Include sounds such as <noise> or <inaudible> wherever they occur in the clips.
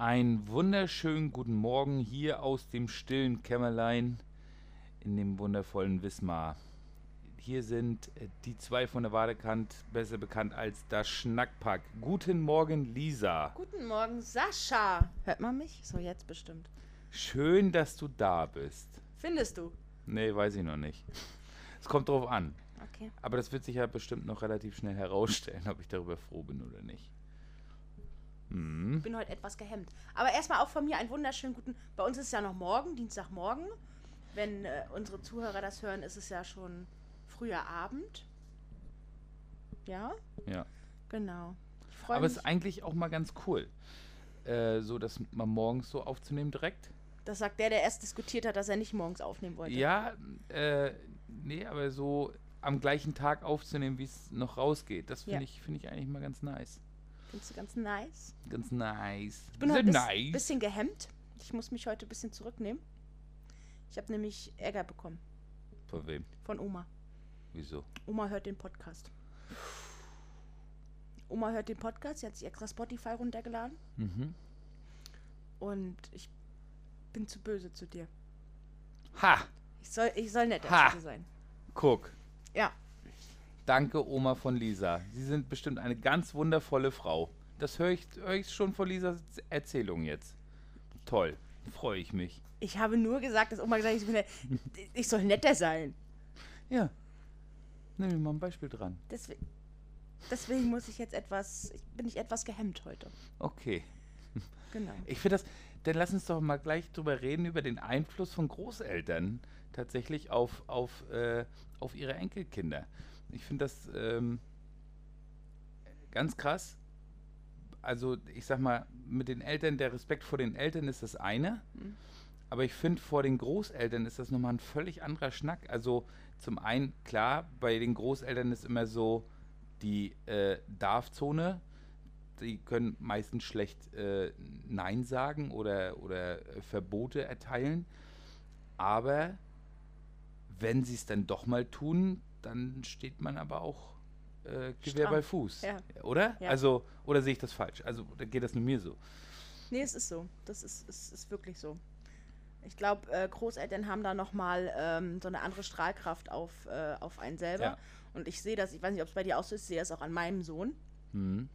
Einen wunderschönen guten Morgen hier aus dem stillen Kämmerlein in dem wundervollen Wismar. Hier sind äh, die zwei von der Wadekant, besser bekannt als das Schnackpack. Guten Morgen, Lisa. Guten Morgen, Sascha. Hört man mich? So, jetzt bestimmt. Schön, dass du da bist. Findest du? Nee, weiß ich noch nicht. Es kommt drauf an. Okay. Aber das wird sich ja bestimmt noch relativ schnell herausstellen, <laughs> ob ich darüber froh bin oder nicht. Mhm. Ich bin heute etwas gehemmt. Aber erstmal auch von mir einen wunderschönen guten. Bei uns ist es ja noch morgen, Dienstagmorgen. Wenn äh, unsere Zuhörer das hören, ist es ja schon früher Abend. Ja, Ja. genau. Aber es ist eigentlich auch mal ganz cool, äh, so das mal morgens so aufzunehmen direkt. Das sagt der, der erst diskutiert hat, dass er nicht morgens aufnehmen wollte. Ja, äh, nee, aber so am gleichen Tag aufzunehmen, wie es noch rausgeht, das finde Ja. ich, finde ich eigentlich mal ganz nice. Findest du ganz nice? Ganz nice. Ich bin heute ein nice. bisschen gehemmt. Ich muss mich heute ein bisschen zurücknehmen. Ich habe nämlich Ärger bekommen Von wem? von Oma. Wieso? Oma hört den Podcast. Oma hört den Podcast, sie hat sich extra Spotify runtergeladen Mhm. und ich bin zu böse zu dir. Ha! Ich soll, ich soll netter Ha! sein. Guck. Ja, Danke, Oma von Lisa. Sie sind bestimmt eine ganz wundervolle Frau. Das höre ich, hör ich schon von Lisas Erzählung jetzt. Toll. Freue ich mich. ich habe nur gesagt, dass Oma gesagt hat, ich, bin ich soll netter sein. Ja. Nimm mir mal ein Beispiel dran. Deswegen, deswegen muss ich jetzt etwas, bin ich etwas gehemmt heute. Okay. Genau. Ich finde das, dann lass uns doch mal gleich drüber reden, über den Einfluss von Großeltern tatsächlich auf, auf, äh, auf ihre Enkelkinder. Ich finde das ähm, ganz krass. Also ich sag mal, mit den Eltern, der Respekt vor den Eltern ist das eine. Mhm. Aber ich finde, vor den Großeltern ist das nochmal ein völlig anderer Schnack. Also zum einen, klar, bei den Großeltern ist immer so die äh, Darf-Zone. Die können meistens schlecht äh, Nein sagen oder, oder äh, Verbote erteilen. Aber wenn sie es dann doch mal tun, dann steht man aber auch äh, Gewehr Stramm. bei Fuß. Ja. Oder? Ja. Also, oder sehe ich das falsch? Also, da geht das nur mir so. Nee, es ist so. Das ist, ist, ist wirklich so. Ich glaube, äh, Großeltern haben da nochmal ähm, so eine andere Strahlkraft auf, äh, auf einen selber. Ja. Und ich sehe das, ich weiß nicht, ob es bei dir auch so ist, ich sehe das auch an meinem Sohn. Hm.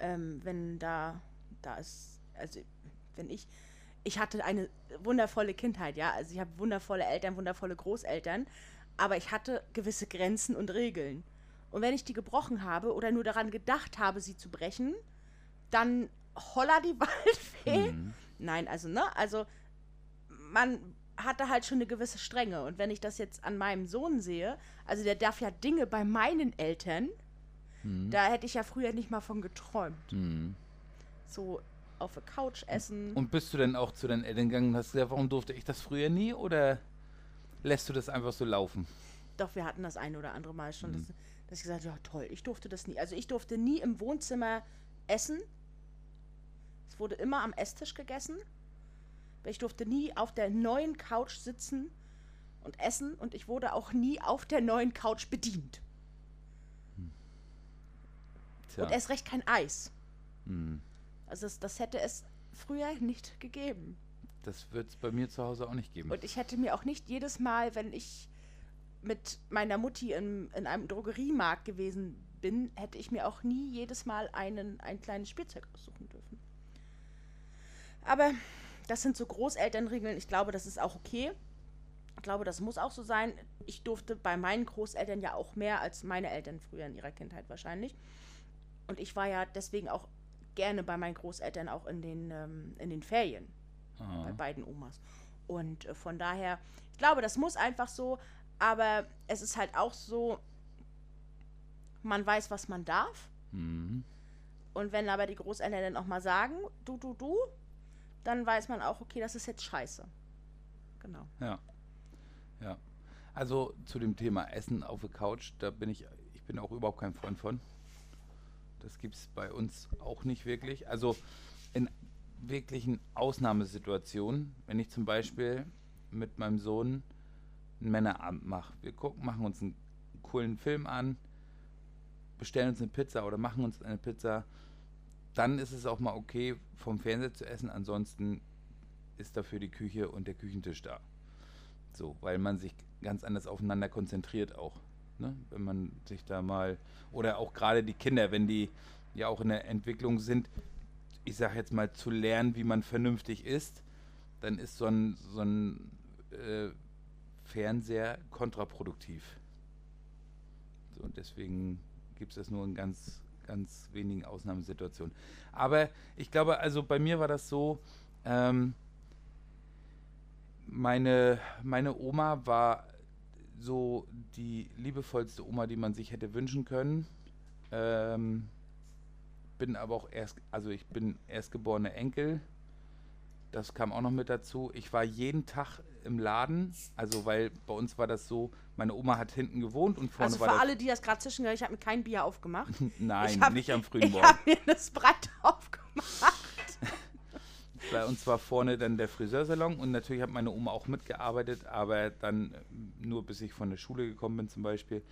ähm, wenn da, da ist, also wenn ich, ich hatte eine wundervolle Kindheit, ja, also ich habe wundervolle Eltern, wundervolle Großeltern, aber ich hatte gewisse Grenzen und Regeln. Und wenn ich die gebrochen habe oder nur daran gedacht habe, sie zu brechen, dann holla die <laughs> Waldfee. Mhm. Nein, also, ne, also man hatte halt schon eine gewisse Strenge. Und wenn ich das jetzt an meinem Sohn sehe, also der darf ja Dinge bei meinen Eltern, Mhm. da hätte ich ja früher nicht mal von geträumt. Mhm. So auf der Couch essen. Und bist du denn auch zu deinen Eltern gegangen und hast gesagt, warum durfte ich das früher nie? Oder lässt du das einfach so laufen? Doch, wir hatten das ein oder andere Mal schon, Mhm. dass, dass ich gesagt habe, ja toll, ich durfte das nie. Also ich durfte nie im Wohnzimmer essen. Es wurde immer am Esstisch gegessen. Ich durfte nie auf der neuen Couch sitzen und essen und ich wurde auch nie auf der neuen Couch bedient. Tja. Und erst recht kein Eis. Mhm. Also das, das hätte es früher nicht gegeben. Das wird es bei mir zu Hause auch nicht geben. Und ich hätte mir auch nicht jedes Mal, wenn ich mit meiner Mutti in, in einem Drogeriemarkt gewesen bin, hätte ich mir auch nie jedes Mal einen, ein kleines Spielzeug aussuchen dürfen. Aber das sind so Großelternregeln. Ich glaube, das ist auch okay. Ich glaube, das muss auch so sein. Ich durfte bei meinen Großeltern ja auch mehr als meine Eltern früher in ihrer Kindheit wahrscheinlich. Und ich war ja deswegen auch gerne bei meinen Großeltern auch in den, ähm, in den Ferien Aha. bei beiden Omas. Und äh, von daher, ich glaube, das muss einfach so, aber es ist halt auch so, man weiß, was man darf. Mhm. Und wenn aber die Großeltern dann auch mal sagen, du, du, du, dann weiß man auch, okay, das ist jetzt scheiße. Genau. Ja. Ja. Also zu dem Thema Essen auf der Couch, da bin ich, ich bin auch überhaupt kein Freund von. Das gibt es bei uns auch nicht wirklich. Also in wirklichen Ausnahmesituationen, wenn ich zum Beispiel mit meinem Sohn einen Männerabend mache. Wir gucken, machen uns einen coolen Film an, bestellen uns eine Pizza oder machen uns eine Pizza. dann ist es auch mal okay, vom Fernseher zu essen. Ansonsten ist dafür die Küche und der Küchentisch da. So, weil man sich ganz anders aufeinander konzentriert auch. Ne? Wenn man sich da mal, oder auch gerade die Kinder, wenn die ja auch in der Entwicklung sind, ich sage jetzt mal, zu lernen, wie man vernünftig isst, dann ist so ein, so ein äh, Fernseher kontraproduktiv. So, und deswegen gibt es das nur in ganz, ganz wenigen Ausnahmesituationen. Aber ich glaube, also bei mir war das so, ähm, meine, meine Oma war so die liebevollste Oma, die man sich hätte wünschen können. Ähm, bin aber auch erst, also ich bin erstgeborener Enkel. Das kam auch noch mit dazu. Ich war jeden Tag im Laden, also weil bei uns war das so, meine Oma hat hinten gewohnt und vorne also war für das alle, die das gerade zwischengehört, ich habe mir kein Bier aufgemacht. <laughs> Nein, Ich hab- nicht am frühen Ich Morgen. habe mir das breit <laughs> aufgemacht. Bei uns war vorne dann der Friseursalon und natürlich hat meine Oma auch mitgearbeitet, aber dann nur bis ich von der Schule gekommen bin zum Beispiel.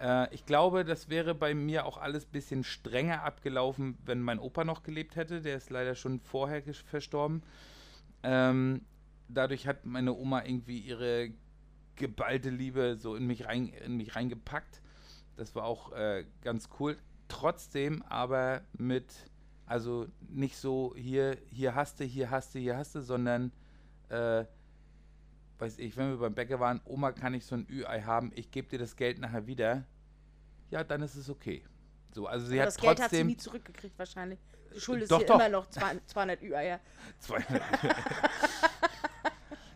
Äh, ich glaube, das wäre bei mir auch alles ein bisschen strenger abgelaufen, wenn mein Opa noch gelebt hätte. Der ist leider schon vorher verstorben. Ähm, dadurch hat meine Oma irgendwie ihre geballte Liebe so in mich, rein, in mich reingepackt. Das war auch äh, ganz cool. Trotzdem aber mit, also nicht so hier, hier hast du, hier hast du, hier hast du, sondern, äh, weiß ich, wenn wir beim Bäcker waren, Oma, kann ich so ein Ü-Ei haben, ich gebe dir das Geld nachher wieder. Ja, dann ist es okay. So, also sie Aber hat das Geld hat sie nie zurückgekriegt wahrscheinlich. Du schuldest doch, ihr doch. immer noch 200 200 Ü-Eier. <laughs> 200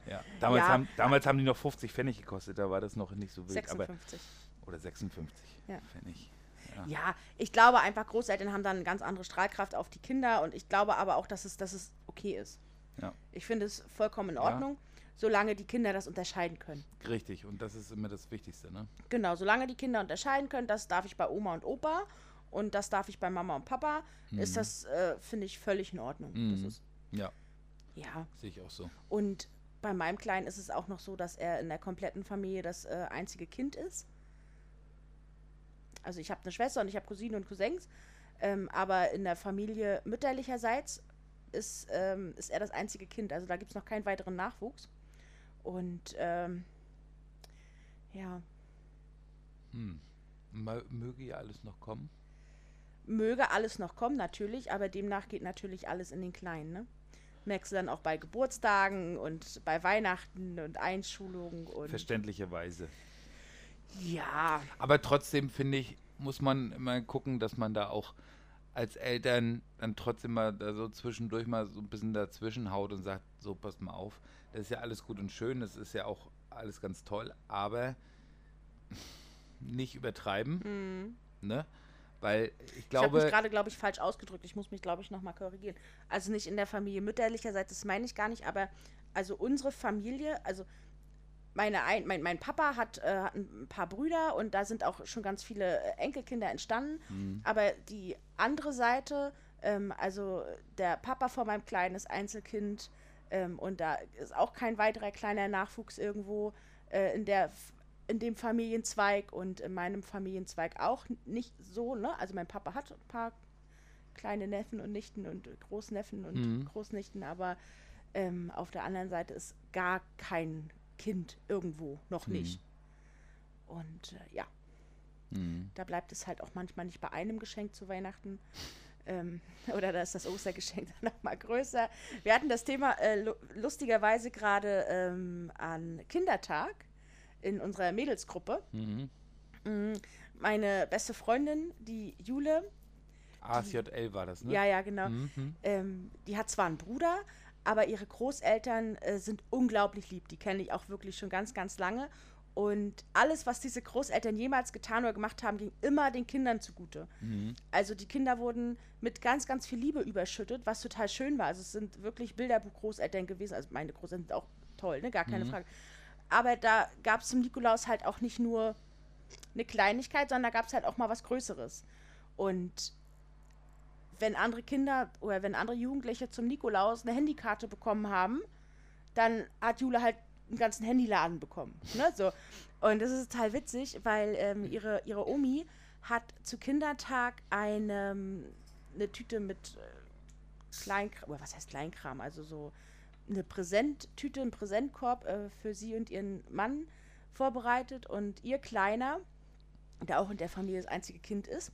ja, damals, Ja. Haben, damals haben die noch 50 Pfennig gekostet, da war das noch nicht so wild. Aber, 56. oder 56 Ja. Pfennig. Ja. Ja, ich glaube einfach, Großeltern haben dann eine ganz andere Strahlkraft auf die Kinder und ich glaube aber auch, dass es, dass es okay ist. Ja. Ich finde es vollkommen in Ja. Solange die Kinder das unterscheiden können. Richtig, und das ist immer das Wichtigste, ne? Genau, solange die Kinder unterscheiden können, das darf ich bei Oma und Opa und das darf ich bei Mama und Papa, ist das, äh, finde ich, völlig in Ordnung. Mhm. ist, Ja, ja, sehe ich auch so. und bei meinem Kleinen ist es auch noch so, dass er in der kompletten Familie das äh, einzige Kind ist. Also ich habe eine Schwester und ich habe Cousinen und Cousins, ähm, aber in der Familie mütterlicherseits ist, ähm, ist er das einzige Kind. Also da gibt es noch keinen weiteren Nachwuchs. Und ähm, ja, Hm. Mö- Möge ja alles noch kommen. möge alles noch kommen, natürlich, aber demnach geht natürlich alles in den Kleinen. Ne? Merkst du dann auch bei Geburtstagen und bei Weihnachten und Einschulungen und Verständlicherweise. ja, Aber trotzdem finde ich, muss man immer gucken, dass man da auch als Eltern dann trotzdem mal da so zwischendurch mal so ein bisschen dazwischen haut und sagt, so passt mal auf, das ist ja alles gut und schön, das ist ja auch alles ganz toll, aber <laughs> nicht übertreiben, Mhm. ne? Weil ich Ich habe mich glaube, gerade, glaube ich, falsch ausgedrückt. Ich muss mich, glaube ich, nochmal korrigieren. Also nicht in der Familie mütterlicherseits, das meine ich gar nicht, aber also unsere Familie, also meine ein, mein, mein Papa hat, äh, hat ein paar Brüder und da sind auch schon ganz viele äh, Enkelkinder entstanden. Hm, Aber die andere Seite, ähm, also der Papa von meinem Kleinen ist Einzelkind ähm, und da ist auch kein weiterer kleiner Nachwuchs irgendwo äh, in der in dem Familienzweig und in meinem Familienzweig auch nicht so, ne? Also mein Papa hat ein paar kleine Neffen und Nichten und Großneffen und Mhm. Großnichten, aber ähm, auf der anderen Seite ist gar kein Kind irgendwo, noch Mhm. nicht. Und äh, ja, hm, da bleibt es halt auch manchmal nicht bei einem Geschenk zu Weihnachten. Ähm, <laughs> oder da ist das Ostergeschenk dann noch mal größer. Wir hatten das Thema äh, lu lustigerweise gerade ähm, an Kindertag in unserer Mädelsgruppe. mhm. Mm, Meine beste Freundin, die Jule, ASJL war das, ne? ja, ja, genau, Mhm. ähm, die hat zwar einen Bruder, aber ihre Großeltern äh, sind unglaublich lieb. Die kenne ich auch wirklich schon ganz, ganz lange. Und alles, was diese Großeltern jemals getan oder gemacht haben, ging immer den Kindern zugute. Mhm. Also die Kinder wurden mit ganz, ganz viel Liebe überschüttet, was total schön war. Also es sind wirklich Bilderbuch-Großeltern gewesen. Also meine Großeltern sind auch toll, ne? Gar keine Mhm. Frage. Aber da gab es zum Nikolaus halt auch nicht nur eine Kleinigkeit, sondern da gab es halt auch mal was Größeres. Und wenn andere Kinder oder wenn andere Jugendliche zum Nikolaus eine Handykarte bekommen haben, dann hat Jule halt einen ganzen Handyladen bekommen. Ne? So. Und das ist total witzig, weil ähm, ihre, ihre Omi hat zu Kindertag eine, eine Tüte mit äh, Kleinkram, oder was heißt Kleinkram, also so eine Präsenttüte, einen Präsentkorb äh, für sie und ihren Mann vorbereitet und ihr Kleiner, der auch in der Familie das einzige Kind ist,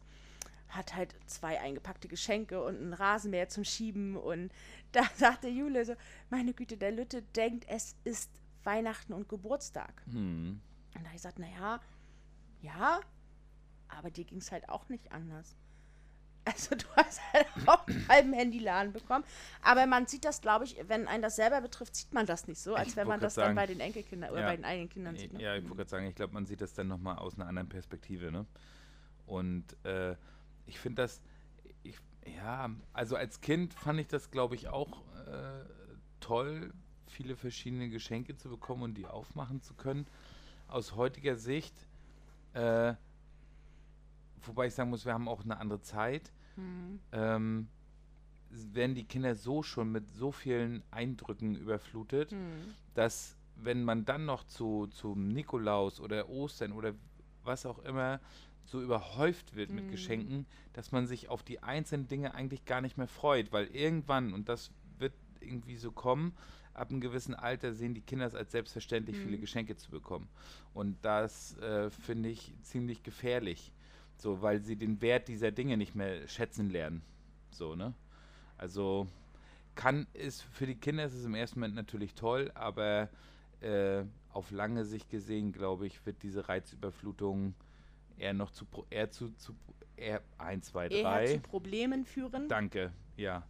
hat halt zwei eingepackte Geschenke und einen Rasenmäher zum Schieben und <laughs> da sagte Jule so, meine Güte, der Lütte denkt, es ist Weihnachten und Geburtstag. Hm. Und da habe ich gesagt, naja, ja, aber dir ging es halt auch nicht anders. <laughs> Also du hast halt auch einen <clears throat> halben Handyladen bekommen. Aber man sieht das, glaube ich, wenn einen das selber betrifft, sieht man das nicht so, als Ich wenn man das grad dann sagen, bei den Enkelkindern oder ja. bei den eigenen Kindern sieht. Ne? Ja, ich wollte gerade sagen, ich glaube, man sieht das dann nochmal aus einer anderen Perspektive, ne? Und äh, ich finde das, ich, ja, also als Kind fand ich das, glaube ich, auch äh, toll, viele verschiedene Geschenke zu bekommen und die aufmachen zu können. Aus heutiger Sicht, äh, wobei ich sagen muss, wir haben auch eine andere Zeit, Hm. ähm, werden die Kinder so schon mit so vielen Eindrücken überflutet, Hm. dass wenn man dann noch zu zum Nikolaus oder Ostern oder was auch immer so überhäuft wird mit Mhm. Geschenken, dass man sich auf die einzelnen Dinge eigentlich gar nicht mehr freut, weil irgendwann, und das wird irgendwie so kommen, ab einem gewissen Alter sehen die Kinder es als selbstverständlich, viele Mhm. Geschenke zu bekommen. Und das äh, finde ich ziemlich gefährlich, so, weil sie den Wert dieser Dinge nicht mehr schätzen lernen. So, ne? Also kann ist für die Kinder ist es im ersten Moment natürlich toll, aber äh, auf lange Sicht gesehen, glaube ich, wird diese Reizüberflutung eher noch zu eher zu, zu eher 1, 2, Eher 3. zu Problemen führen. Danke, ja.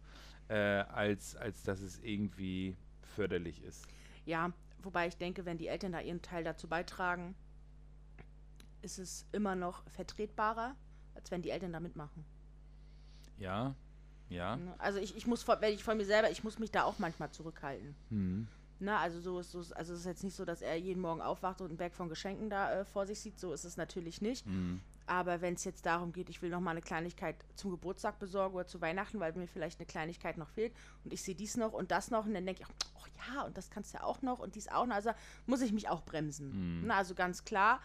Äh, als, als dass es irgendwie förderlich ist. Ja, wobei ich denke, wenn die Eltern da ihren Teil dazu beitragen, ist es immer noch vertretbarer, als wenn die Eltern da mitmachen. Ja, ja. Ne? Also ich, ich muss, wenn ich von mir selber, ich muss mich da auch manchmal zurückhalten. Hm. Na, also so ist so, also es ist jetzt nicht so, dass er jeden Morgen aufwacht und einen Berg von Geschenken da äh, vor sich sieht. So ist es natürlich nicht. Hm. Aber wenn es jetzt darum geht, ich will noch mal eine Kleinigkeit zum Geburtstag besorgen oder zu Weihnachten, weil mir vielleicht eine Kleinigkeit noch fehlt und ich sehe dies noch und das noch und dann denke ich, oh ja, und das kannst du ja auch noch und dies auch noch. Also muss ich mich auch bremsen. Mhm. Na, also ganz klar,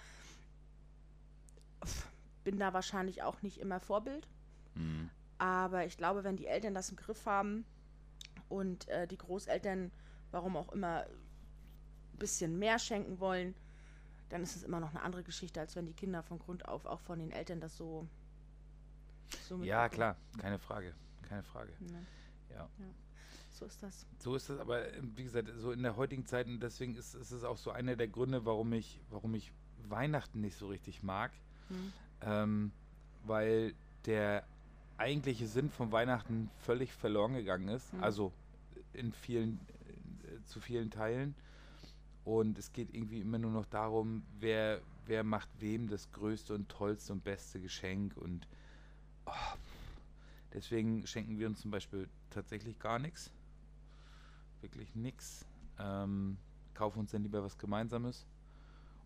bin da wahrscheinlich auch nicht immer Vorbild. Hm. Aber ich glaube, wenn die Eltern das im Griff haben und äh, die Großeltern, warum auch immer, ein bisschen mehr schenken wollen, dann ist es immer noch eine andere Geschichte, als wenn die Kinder von Grund auf auch von den Eltern das so. so Ja, klar, keine Frage. Keine Frage. Ne? Ja. So ist das. So ist es, aber äh, wie gesagt, so in der heutigen Zeit und deswegen ist, ist es auch so einer der Gründe, warum ich, warum ich Weihnachten nicht so richtig mag. Hm. Ähm, weil der eigentliche Sinn von Weihnachten völlig verloren gegangen ist. Mhm. Also in vielen, zu vielen Teilen. Und es geht irgendwie immer nur noch darum, wer, wer macht wem das größte und tollste und beste Geschenk. Und oh, deswegen schenken wir uns zum Beispiel tatsächlich gar nichts. Wirklich nichts. Ähm, kaufen uns dann lieber was Gemeinsames.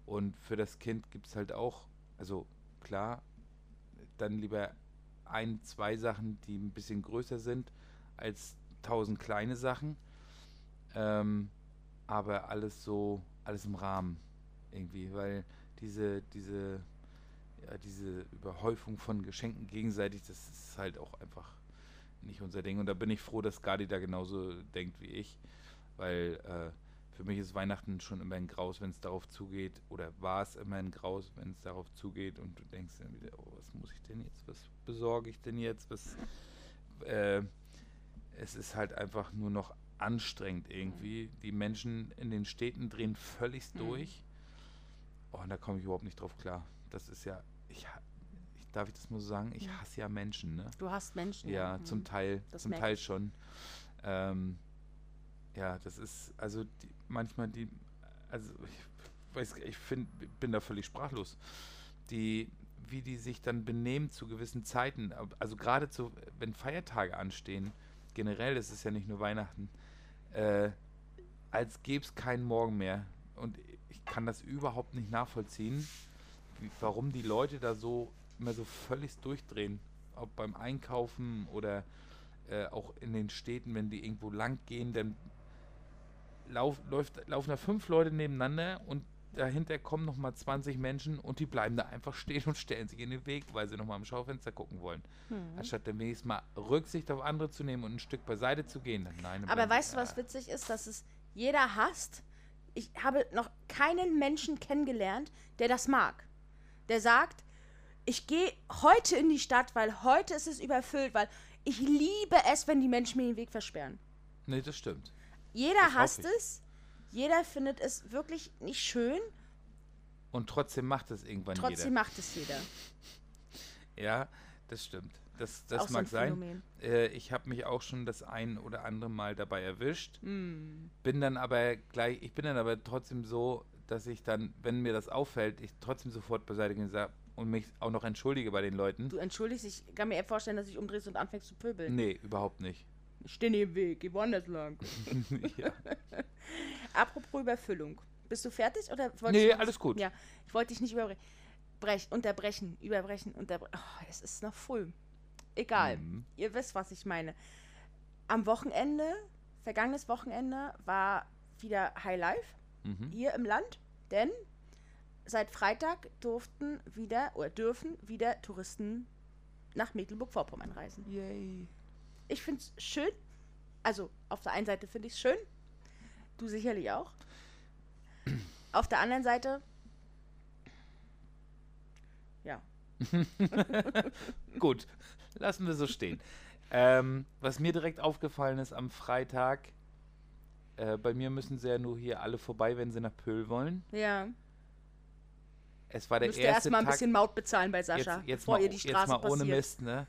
Und für das Kind gibt es halt auch, also klar, dann lieber ein, zwei Sachen, die ein bisschen größer sind, als tausend kleine Sachen. Ähm, aber alles so, alles im Rahmen irgendwie, weil diese, diese, ja, diese Überhäufung von Geschenken gegenseitig, das ist halt auch einfach nicht unser Ding. Und da bin ich froh, dass Gadi da genauso denkt wie ich, weil äh, für mich ist Weihnachten schon immer ein Graus, wenn es darauf zugeht, oder war es immer ein Graus, wenn es darauf zugeht. Und du denkst dann wieder, oh, was muss ich denn jetzt, was besorge ich denn jetzt, was, äh, es ist halt einfach nur noch anstrengend irgendwie. Die Menschen in den Städten drehen völlig Mhm. durch. Oh, und da komme ich überhaupt nicht drauf klar. Das ist ja, ich, ich darf ich das mal so sagen, ich Ja. hasse ja Menschen, ne? Du hast Menschen. Ja, hm. zum Teil, Das zum Teil ich. schon. Ähm, ja, das ist, also die, manchmal die, also ich weiß, ich find, bin da völlig sprachlos. Die, wie die sich dann benehmen zu gewissen Zeiten, also gerade zu, wenn Feiertage anstehen, generell, das ist ja nicht nur Weihnachten, äh, als gäbe es keinen Morgen mehr. Und ich kann das überhaupt nicht nachvollziehen, wie, warum die Leute da so immer so völlig durchdrehen. Ob beim Einkaufen oder äh, auch in den Städten, wenn die irgendwo lang gehen, dann lauf, läuft, laufen da fünf Leute nebeneinander und dahinter kommen nochmal 20 Menschen und die bleiben da einfach stehen und stellen sich in den Weg, weil sie nochmal am Schaufenster gucken wollen. Hm. Anstatt dann wenigstens mal Rücksicht auf andere zu nehmen und ein Stück beiseite zu gehen. Nein, Aber weißt du, was witzig ist? Dass es jeder hasst. Ich habe noch keinen Menschen kennengelernt, der das mag. Der sagt, ich gehe heute in die Stadt, weil heute ist es überfüllt, weil ich liebe es, wenn die Menschen mir den Weg versperren. Nee, das stimmt. Jeder Das hasst es. Jeder findet es wirklich nicht schön. Und trotzdem macht es irgendwann Trotzdem macht es jeder. jeder. Ja, das stimmt. Das, das Auch so mag ein sein. Äh, ich habe mich auch schon das ein oder andere Mal dabei erwischt. Hm. Bin dann aber gleich, ich bin dann aber trotzdem so, dass ich dann, wenn mir das auffällt, ich trotzdem sofort beiseite gehe und mich auch noch entschuldige bei den Leuten. Du entschuldigst dich, ich kann mir eher vorstellen, dass du dich umdrehst und anfängst zu pöbeln. Nee, überhaupt nicht. Ich stehe neben Weg, geh woanders lang. <laughs> ja. <laughs> Apropos Überfüllung. Bist du fertig oder wolltest Nee, alles gut. Ja, ich wollte dich nicht überbrechen. Brech, unterbrechen, überbrechen, unterbrechen. Oh, es ist noch früh. Egal. Mhm. Ihr wisst, was ich meine. Am Wochenende, vergangenes Wochenende, war wieder High Life Mhm. hier im Land, denn seit Freitag durften wieder oder dürfen wieder Touristen nach Mecklenburg-Vorpommern reisen. Yay. Ich finde es schön. Also, auf der einen Seite finde ich es schön. Du sicherlich auch. Auf der anderen Seite. Ja. <laughs> Gut, lassen wir so stehen. Ähm, was mir direkt aufgefallen ist am Freitag, äh, bei mir müssen sie ja nur hier alle vorbei, wenn sie nach Pöhl wollen. Ja. Es war der Müsst erste erstmal ein Tag, bisschen Maut bezahlen bei Sascha, jetzt, jetzt, bevor mal, ihr die jetzt Straße mal ohne passiert. Mist, ne?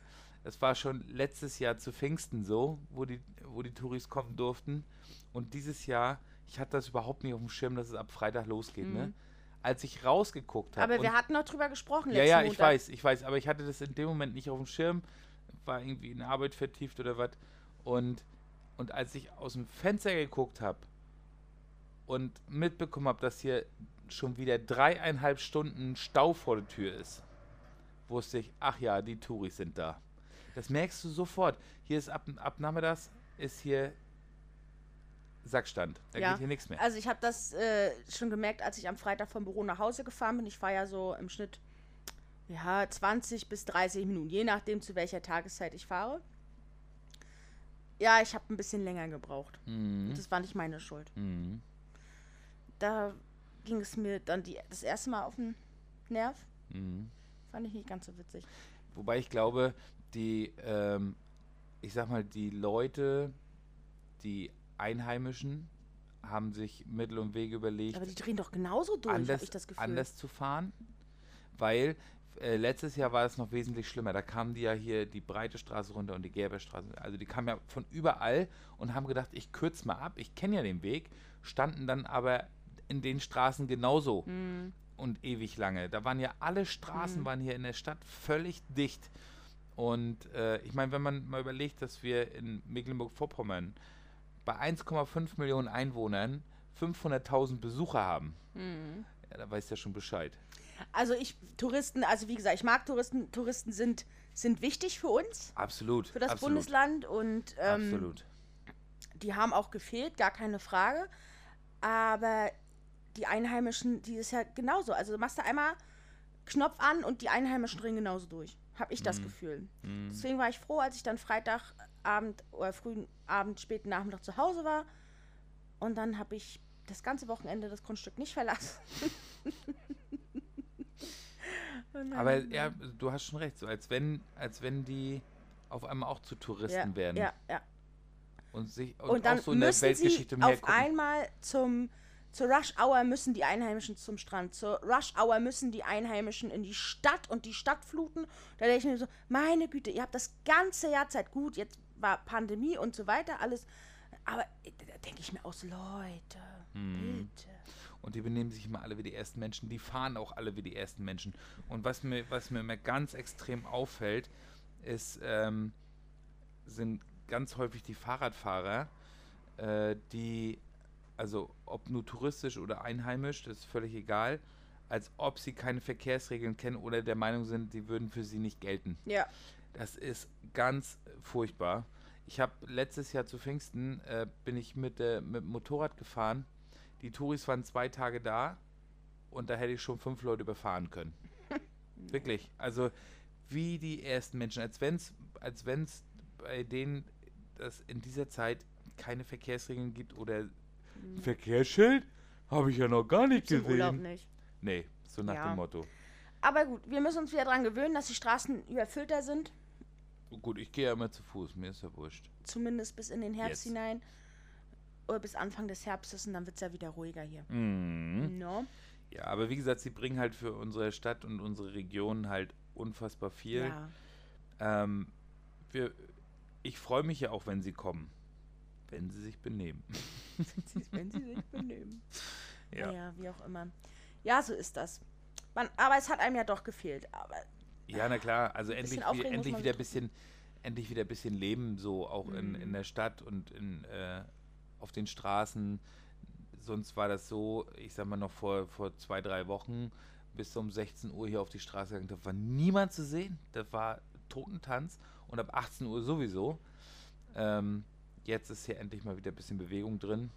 Das war schon letztes Jahr zu Pfingsten so, wo die, wo die Touris kommen durften. Und dieses Jahr, ich hatte das überhaupt nicht auf dem Schirm, dass es ab Freitag losgeht, ne? Mhm. Als ich rausgeguckt habe. Aber wir hatten noch drüber gesprochen Ja, letzten ja, ich Montag. weiß, ich weiß, aber ich hatte das in dem Moment nicht auf dem Schirm, war irgendwie in Arbeit vertieft oder was. Und, und als ich aus dem Fenster geguckt habe und mitbekommen habe, dass hier schon wieder dreieinhalb Stunden Stau vor der Tür ist, wusste ich, ach ja, die Touris sind da. Das merkst du sofort. Hier ist ab, ab nachmittags ist hier Sackstand. Da Ja, geht hier nichts mehr. Also ich habe das äh, schon gemerkt, als ich am Freitag vom Büro nach Hause gefahren bin. Ich fahre ja so im Schnitt ja, 20 bis 30 Minuten, je nachdem zu welcher Tageszeit ich fahre. Ja, ich habe ein bisschen länger gebraucht. Mhm. Das war nicht meine Schuld. Mhm. Da ging es mir dann die, das erste Mal auf den Nerv. Mhm. Fand ich nicht ganz so witzig. Wobei ich glaube, die, ähm, ich sag mal, die Leute, die Einheimischen, haben sich Mittel und Wege überlegt, Aber die drehen doch genauso durch, habe anders, ich das Gefühl. anders zu fahren, weil äh, letztes Jahr war es noch wesentlich schlimmer. Da kamen die ja hier die breite Straße runter und die Gerberstraße. Also die kamen ja von überall und haben gedacht, ich kürze mal ab, ich kenne ja den Weg, standen dann aber in den Straßen genauso Hm. und ewig lange. Da waren ja alle Straßen Mhm. waren hier in der Stadt völlig dicht. Und äh, ich meine, wenn man mal überlegt, dass wir in Mecklenburg-Vorpommern bei 1,5 Millionen Einwohnern 500.000 Besucher haben, Hm. ja, da weißt du ja schon Bescheid. Also ich, Touristen, also wie gesagt, ich mag Touristen. Touristen sind, sind wichtig für uns, Absolut. für das absolut, Bundesland und ähm, Absolut. die haben auch gefehlt, gar keine Frage. Aber die Einheimischen, die ist ja genauso. Also du machst da einmal Knopf an und die Einheimischen drehen genauso durch. Habe ich das Mhm. Gefühl. Mhm. Deswegen war ich froh, als ich dann Freitagabend oder frühen Abend, späten Nachmittag zu Hause war. Und dann habe ich das ganze Wochenende das Grundstück nicht verlassen. <laughs> Aber ja, du hast schon recht, so als wenn, als wenn die auf einmal auch zu Touristen ja, werden Ja, ja. und sich und, Und dann auch so in der Weltgeschichte sie mehr auf einmal zum zur Rush Hour müssen die Einheimischen zum Strand. Zur Rush Hour müssen die Einheimischen in die Stadt und die Stadt fluten. Da denke ich mir so, meine Güte, ihr habt das ganze Jahr Zeit. Gut, jetzt war Pandemie und so weiter, alles. Aber äh, da denke ich mir aus, Leute, Mhm. bitte. Und die benehmen sich immer alle wie die ersten Menschen. Die fahren auch alle wie die ersten Menschen. Und was mir, was mir immer ganz extrem auffällt, ist, ähm, sind ganz häufig die Fahrradfahrer, äh, die, also ob nur touristisch oder einheimisch, das ist völlig egal, als ob sie keine Verkehrsregeln kennen oder der Meinung sind, die würden für sie nicht gelten. Ja. Das ist ganz furchtbar. Ich habe letztes Jahr zu Pfingsten bin ich mit, äh, mit dem Motorrad gefahren. Die Touris waren zwei Tage da und da hätte ich schon fünf Leute überfahren können. <laughs> Wirklich. Also wie die ersten Menschen, als wenn es als wenn's bei denen das in dieser Zeit keine Verkehrsregeln gibt oder ein Verkehrsschild habe ich ja noch gar nicht Urlaub gesehen. nicht. Nee, so nach Ja. dem Motto. Aber gut, wir müssen uns wieder daran gewöhnen, dass die Straßen überfüllter sind. Gut, ich gehe ja immer zu Fuß, mir ist ja wurscht. Zumindest bis in den Herbst Jetzt. hinein. Oder bis Anfang des Herbstes und dann wird es ja wieder ruhiger hier. Mhm. No? Ja, aber wie gesagt, sie bringen halt für unsere Stadt und unsere Region halt unfassbar viel. Ja. Ähm, wir, ich freue mich ja auch, wenn sie kommen. Wenn sie sich benehmen. Wenn sie sich benehmen. <laughs> Ja. Naja, wie auch immer. Ja, so ist das. Man, aber es hat einem ja doch gefehlt. Aber Ja, na klar, also endlich, muss endlich wieder ein bisschen, endlich wieder ein bisschen Leben, so auch in, in Mhm. der Stadt und in, äh, auf den Straßen. Sonst war das so, ich sag mal noch vor, vor zwei, drei Wochen bis um 16 Uhr hier auf die Straße gegangen, da war niemand zu sehen. Das war Totentanz und ab 18 Uhr sowieso. Ähm, jetzt ist hier endlich mal wieder ein bisschen Bewegung drin.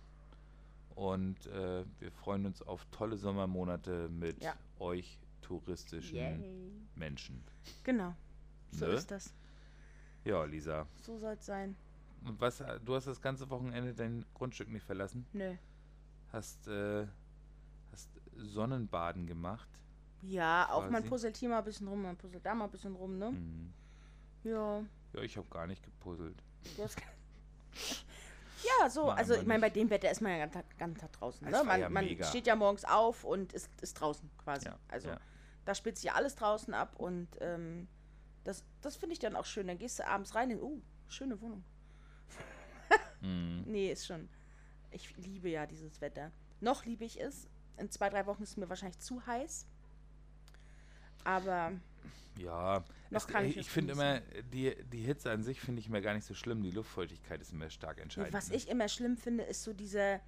Und äh, wir freuen uns auf tolle Sommermonate mit Ja. euch touristischen yay. Menschen. Genau. So Ne? ist das. Ja, Lisa. So soll es sein. Und was, du hast das ganze Wochenende dein Grundstück nicht verlassen? Nö. Hast, äh, hast Sonnenbaden gemacht? Ja, auch man Quasi. puzzelt hier mal ein bisschen rum, man puzzelt da mal ein bisschen rum, ne? Mhm. Ja. Ja, ich habe gar nicht gepuzzelt. Du hast- ja, so, War also ich meine, bei dem Wetter ist man ja ganz Tag, ganz Tag draußen. Ne? Man, ja man steht ja morgens auf und ist, ist draußen quasi. Ja, also ja. da spielt sich ja alles draußen ab und ähm, das, das finde ich dann auch schön. Dann gehst du abends rein und, oh, schöne Wohnung. <laughs> Mhm. Nee, ist schon. Ich liebe ja dieses Wetter. Noch liebe ich es. In zwei, drei Wochen ist es mir wahrscheinlich zu heiß. Aber Ja, es, kann ich ich, es finde immer, die, die Hitze an sich finde ich mir gar nicht so schlimm. Die Luftfeuchtigkeit ist immer stark entscheidend. was ne? ich immer schlimm finde, ist so dieser,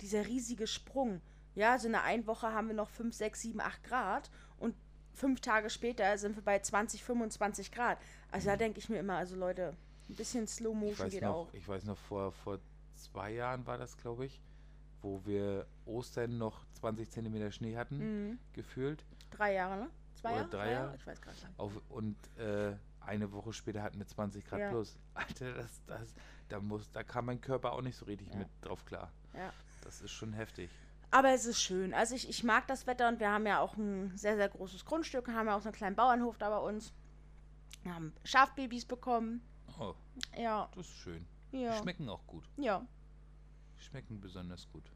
dieser riesige Sprung. Ja, so in der einen Woche haben wir noch 5, 6, 7, 8 Grad und fünf Tage später sind wir bei 20, 25 Grad. Also da denke ich mir immer, also Leute, ein bisschen Slow Mhm. ich Motion weiß geht noch, auch. ich weiß noch vor, vor zwei Jahren war das, glaube ich, wo wir Ostern noch 20 Zentimeter Schnee hatten, Mhm. gefühlt. Drei Jahre, ne? Zwei Oder Jahre? drei Jahre? Ich weiß gar nicht. Auf, und äh, eine Woche später hatten wir 20 Grad Ja. plus. <laughs> Alter, das, das, da, muss, da kam mein Körper auch nicht so richtig Ja. mit drauf klar. Ja. Das ist schon heftig. Aber es ist schön. Also ich, ich mag das Wetter und wir haben ja auch ein sehr, sehr großes Grundstück, haben ja auch so einen kleinen Bauernhof da bei uns. Wir haben Schafbabys bekommen. Oh, Ja, das ist schön. ja. Schmecken auch gut. Ja, Schmecken besonders gut.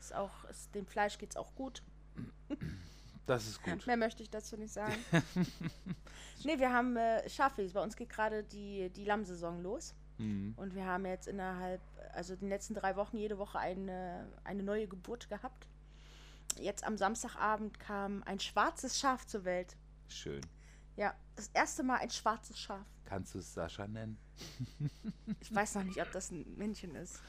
ist auch, ist, dem Fleisch geht's auch gut. <clears throat> Das ist gut. Mehr möchte ich dazu nicht sagen. <laughs> nee, wir haben äh, Schafbabys. Bei uns geht gerade die, die Lammsaison los. Mhm. Und wir haben jetzt innerhalb, also den letzten drei Wochen jede Woche eine, eine neue Geburt gehabt. Jetzt am Samstagabend kam ein schwarzes Schaf zur Welt. Schön. Ja, das erste Mal ein schwarzes Schaf. Kannst du es Sascha nennen? Ich weiß noch nicht, ob das ein Männchen ist.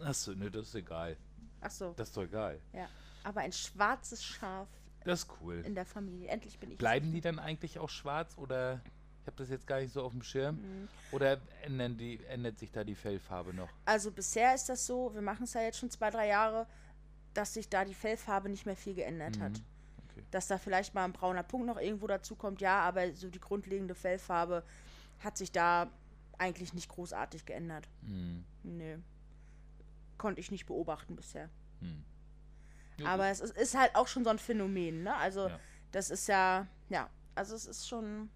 Achso, ne, das ist egal. Ach so, Das ist doch egal. ja. Aber ein schwarzes Schaf Das ist cool. in der Familie. Endlich bin ich. Bleiben die dann eigentlich auch schwarz oder ich habe das jetzt gar nicht so auf dem Schirm? Mhm. Oder ändern die, ändert sich da die Fellfarbe noch? Also bisher ist das so, wir machen es ja jetzt schon zwei, drei Jahre, dass sich da die Fellfarbe nicht mehr viel geändert hat. Mhm. Okay. Dass da vielleicht mal ein brauner Punkt noch irgendwo dazu kommt, ja, aber so die grundlegende Fellfarbe hat sich da eigentlich nicht großartig geändert. Mhm. Nö. Konnte ich nicht beobachten bisher. Mhm. Ja, Aber es ist, ist halt auch schon so ein Phänomen, ne? Also Ja. das ist ja, ja, also es ist schon,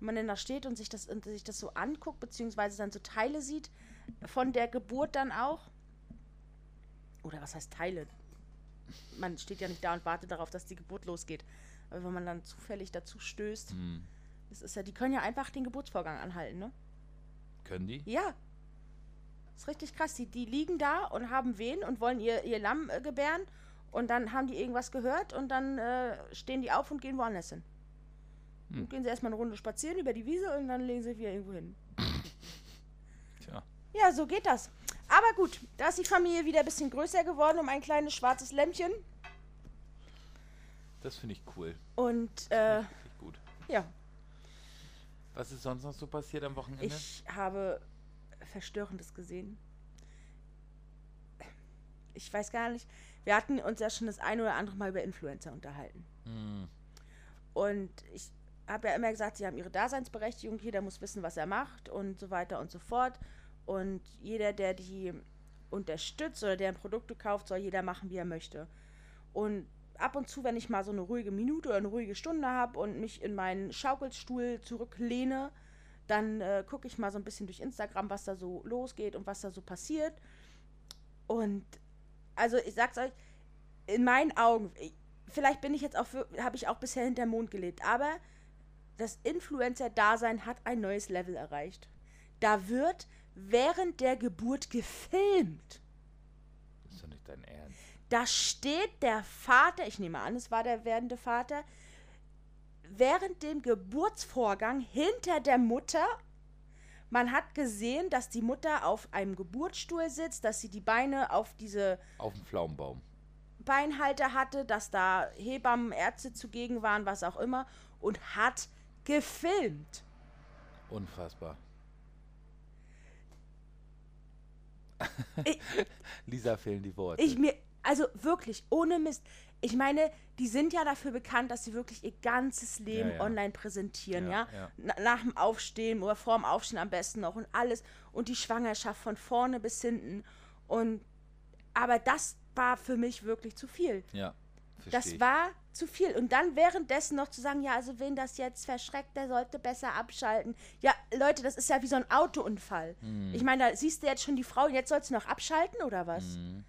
wenn man denn da steht und sich das, und sich das so anguckt, beziehungsweise dann so Teile sieht, von der Geburt dann auch. Oder was heißt Teile? Man steht ja nicht da und wartet darauf, dass die Geburt losgeht. Aber wenn man dann zufällig dazu stößt, Mhm. das ist ja, die können ja einfach den Geburtsvorgang anhalten, ne? Können die? Ja. Ist richtig krass. Die, die liegen da und haben Wehen und wollen ihr, ihr Lamm äh, gebären. Und dann haben die irgendwas gehört und dann äh, stehen die auf und gehen woanders hin. Hm. Und gehen sie erstmal eine Runde spazieren über die Wiese und dann legen sie wieder irgendwo hin. <laughs> Tja. Ja, so geht das. Aber gut, da ist die Familie wieder ein bisschen größer geworden um ein kleines schwarzes Lämmchen. Das finde ich cool. Und äh, Finde ich gut. ja, Was ist sonst noch so passiert am Wochenende? ich habe Verstörendes gesehen. ich weiß gar nicht, wir hatten uns ja schon das eine oder andere Mal über Influencer unterhalten. Hm. Und ich habe ja immer gesagt, sie haben ihre Daseinsberechtigung, jeder muss wissen, was er macht und so weiter und so fort. Und jeder, der die unterstützt oder deren Produkte kauft, soll jeder machen, wie er möchte. Und ab und zu, wenn ich mal so eine ruhige Minute oder eine ruhige Stunde habe und mich in meinen Schaukelstuhl zurücklehne, dann äh, gucke ich mal so ein bisschen durch Instagram, was da so losgeht und was da so passiert. Und also ich sag's euch, in meinen Augen, ich, vielleicht bin ich jetzt auch, habe ich auch bisher hinter Mond gelebt, aber das Influencer-Dasein hat ein neues Level erreicht. Da wird während der Geburt gefilmt. Das ist doch nicht dein Ernst. Da steht der Vater, ich nehme an, es war der werdende Vater, während dem Geburtsvorgang hinter der Mutter. Man hat gesehen, dass die Mutter auf einem Geburtsstuhl sitzt, dass sie die Beine auf diese Auf dem Pflaumenbaum. Beinhalter hatte, dass da Hebammen, Ärzte zugegen waren, was auch immer, und hat gefilmt. Unfassbar. Ich- <laughs> Lisa fehlen die Worte. Ich mir, also wirklich, ohne Mist. Ich meine, die sind ja dafür bekannt, dass sie wirklich ihr ganzes Leben Ja, ja. online präsentieren, ja. Ja, ja. Na, nach dem Aufstehen oder vor dem Aufstehen am besten noch und alles. Und die Schwangerschaft von vorne bis hinten. Und aber das war für mich wirklich zu viel. ja, verstehe Das ich. war zu viel. Und dann währenddessen noch zu sagen, ja, also wen das jetzt verschreckt, der sollte besser abschalten. Ja, Leute, das ist ja wie so ein Autounfall. Mhm. Ich meine, da siehst du jetzt schon die Frau, jetzt sollst du noch abschalten oder was? Mhm.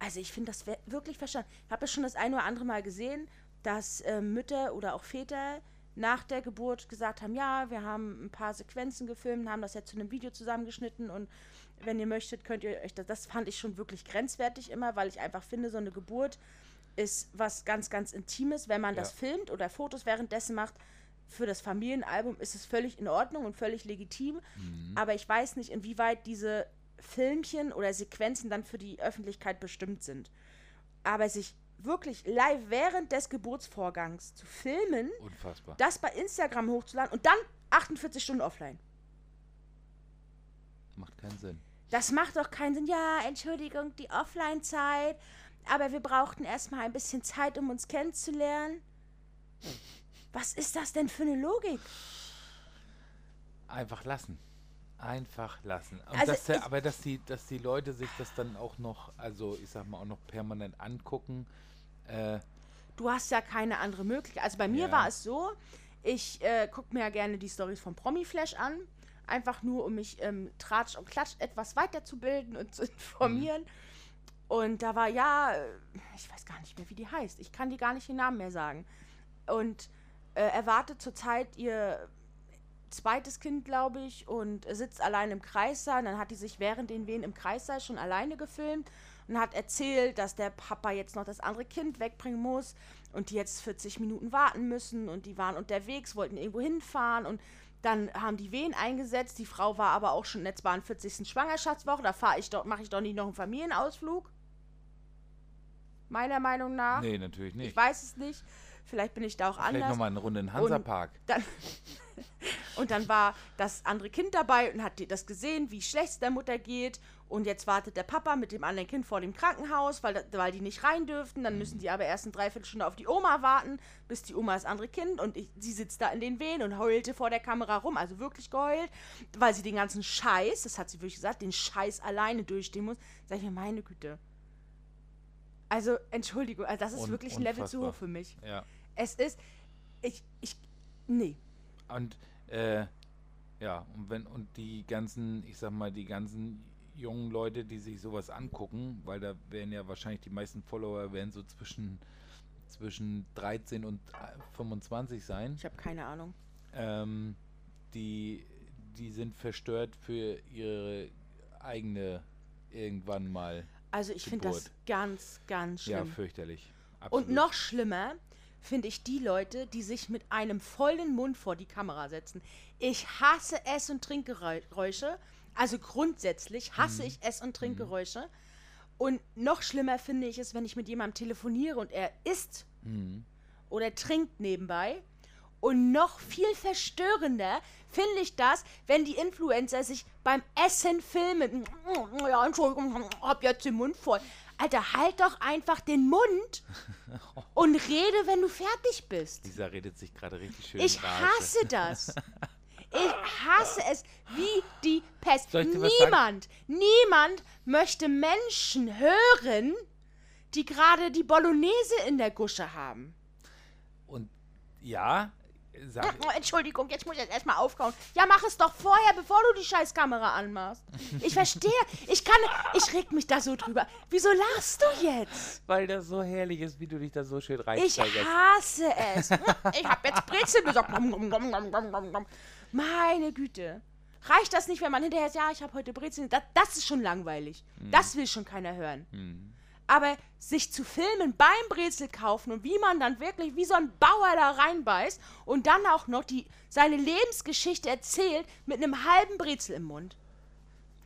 Also ich finde das wirklich verstanden. Ich habe es schon das ein oder andere Mal gesehen, dass äh, Mütter oder auch Väter nach der Geburt gesagt haben, ja, wir haben ein paar Sequenzen gefilmt, haben das jetzt zu einem Video zusammengeschnitten und wenn ihr möchtet, könnt ihr euch das, das fand ich schon wirklich grenzwertig immer, weil ich einfach finde, so eine Geburt ist was ganz, ganz Intimes. Wenn man das Ja. filmt oder Fotos währenddessen macht, für das Familienalbum ist es völlig in Ordnung und völlig legitim. Aber ich weiß nicht, inwieweit diese Filmchen oder Sequenzen dann für die Öffentlichkeit bestimmt sind. Aber sich wirklich live während des Geburtsvorgangs zu filmen, Unfassbar. das bei Instagram hochzuladen und dann 48 Stunden offline. Macht keinen Sinn. Das macht doch keinen Sinn. Ja, Entschuldigung, die Offline-Zeit. Aber wir brauchten erstmal ein bisschen Zeit, um uns kennenzulernen. Was ist das denn für eine Logik? Einfach lassen. Einfach lassen. Also dass der, aber dass die, dass die Leute sich das dann auch noch, also ich sag mal, auch noch permanent angucken. Äh, Du hast ja keine andere Möglichkeit. Also bei mir Ja. war es so, ich äh, gucke mir ja gerne die Stories von Promiflash an. Einfach nur, um mich ähm, Tratsch und Klatsch etwas weiterzubilden und zu <laughs> informieren. Und da war ja, äh, ich weiß gar nicht mehr, wie die heißt. Ich kann die gar nicht den Namen mehr sagen. Und äh, erwartet zurzeit ihr zweites Kind, glaube ich, und sitzt allein im Kreissaal. Und dann hat die sich während den Wehen im Kreissaal schon alleine gefilmt und hat erzählt, dass der Papa jetzt noch das andere Kind wegbringen muss und die jetzt 40 Minuten warten müssen und die waren unterwegs, wollten irgendwo hinfahren und dann haben die Wehen eingesetzt. Die Frau war aber auch schon in der 42. Schwangerschaftswoche. Da fahre ich doch, mache ich doch nicht noch einen Familienausflug. Meiner Meinung nach. nee, natürlich nicht. Ich weiß es nicht. Vielleicht bin ich da auch Vielleicht anders. nochmal eine Runde in den Hansapark. Dann, <laughs> und dann war das andere Kind dabei und hat das gesehen, wie schlecht es der Mutter geht. Und jetzt wartet der Papa mit dem anderen Kind vor dem Krankenhaus, weil, weil die nicht rein dürften. Dann müssen die aber erst eine Dreiviertelstunde auf die Oma warten, bis die Oma das andere Kind und ich, sie sitzt da in den Wehen und heulte vor der Kamera rum, also wirklich geheult, weil sie den ganzen Scheiß, das hat sie wirklich gesagt, den Scheiß alleine durchstehen muss. Sag ich mir, meine Güte. Also, Entschuldigung, also das ist Un- wirklich ein Level zu hoch für mich. Ja. Es ist, ich, ich, nee. Und äh, ja, und wenn und die ganzen, ich sag mal, die ganzen jungen Leute, die sich sowas angucken, weil da werden ja wahrscheinlich die meisten Follower werden so zwischen zwischen 13 und äh, 25 sein. Ich habe keine Ahnung. Ähm, die die sind verstört für ihre eigene irgendwann mal. Also ich finde das ganz, ganz Ja, schlimm. fürchterlich. Und Absolut. noch schlimmer finde ich die Leute, die sich mit einem vollen Mund vor die Kamera setzen. Ich hasse Ess- und Trinkgeräusche. Also grundsätzlich hasse ich Ess- und Trinkgeräusche. Und noch schlimmer finde ich es, wenn ich mit jemandem telefoniere und er isst Mhm. oder trinkt nebenbei. Und noch viel verstörender finde ich das, wenn die Influencer sich beim Essen filmen. Ja, Entschuldigung, hab jetzt den Mund voll. Alter, halt doch einfach den Mund <laughs> <laughs> und rede, wenn du fertig bist. Lisa redet sich gerade richtig schön Ich hasse das. Ich hasse es wie die Pest. Niemand, niemand möchte Menschen hören, die gerade die Bolognese in der Gusche haben. Und ja, sag, Oh, <laughs> Entschuldigung, jetzt muss ich jetzt erstmal aufkauen. Ja, mach es doch vorher, bevor du die Scheißkamera anmachst. Ich verstehe. Ich kann. Ich reg mich da so drüber. Wieso lachst du jetzt? weil das so herrlich ist, wie du dich da so schön Ich reinsteigerst. hasse es. Ich hab jetzt Brezel besorgt. Meine Güte. Reicht das nicht, wenn man hinterher sagt, ja, ich habe heute Brezel. Das, das ist schon langweilig. Das will schon keiner hören. Hm. Aber sich zu filmen beim Brezel kaufen und wie man dann wirklich wie so ein Bauer da reinbeißt und dann auch noch die, seine Lebensgeschichte erzählt mit einem halben Brezel im Mund.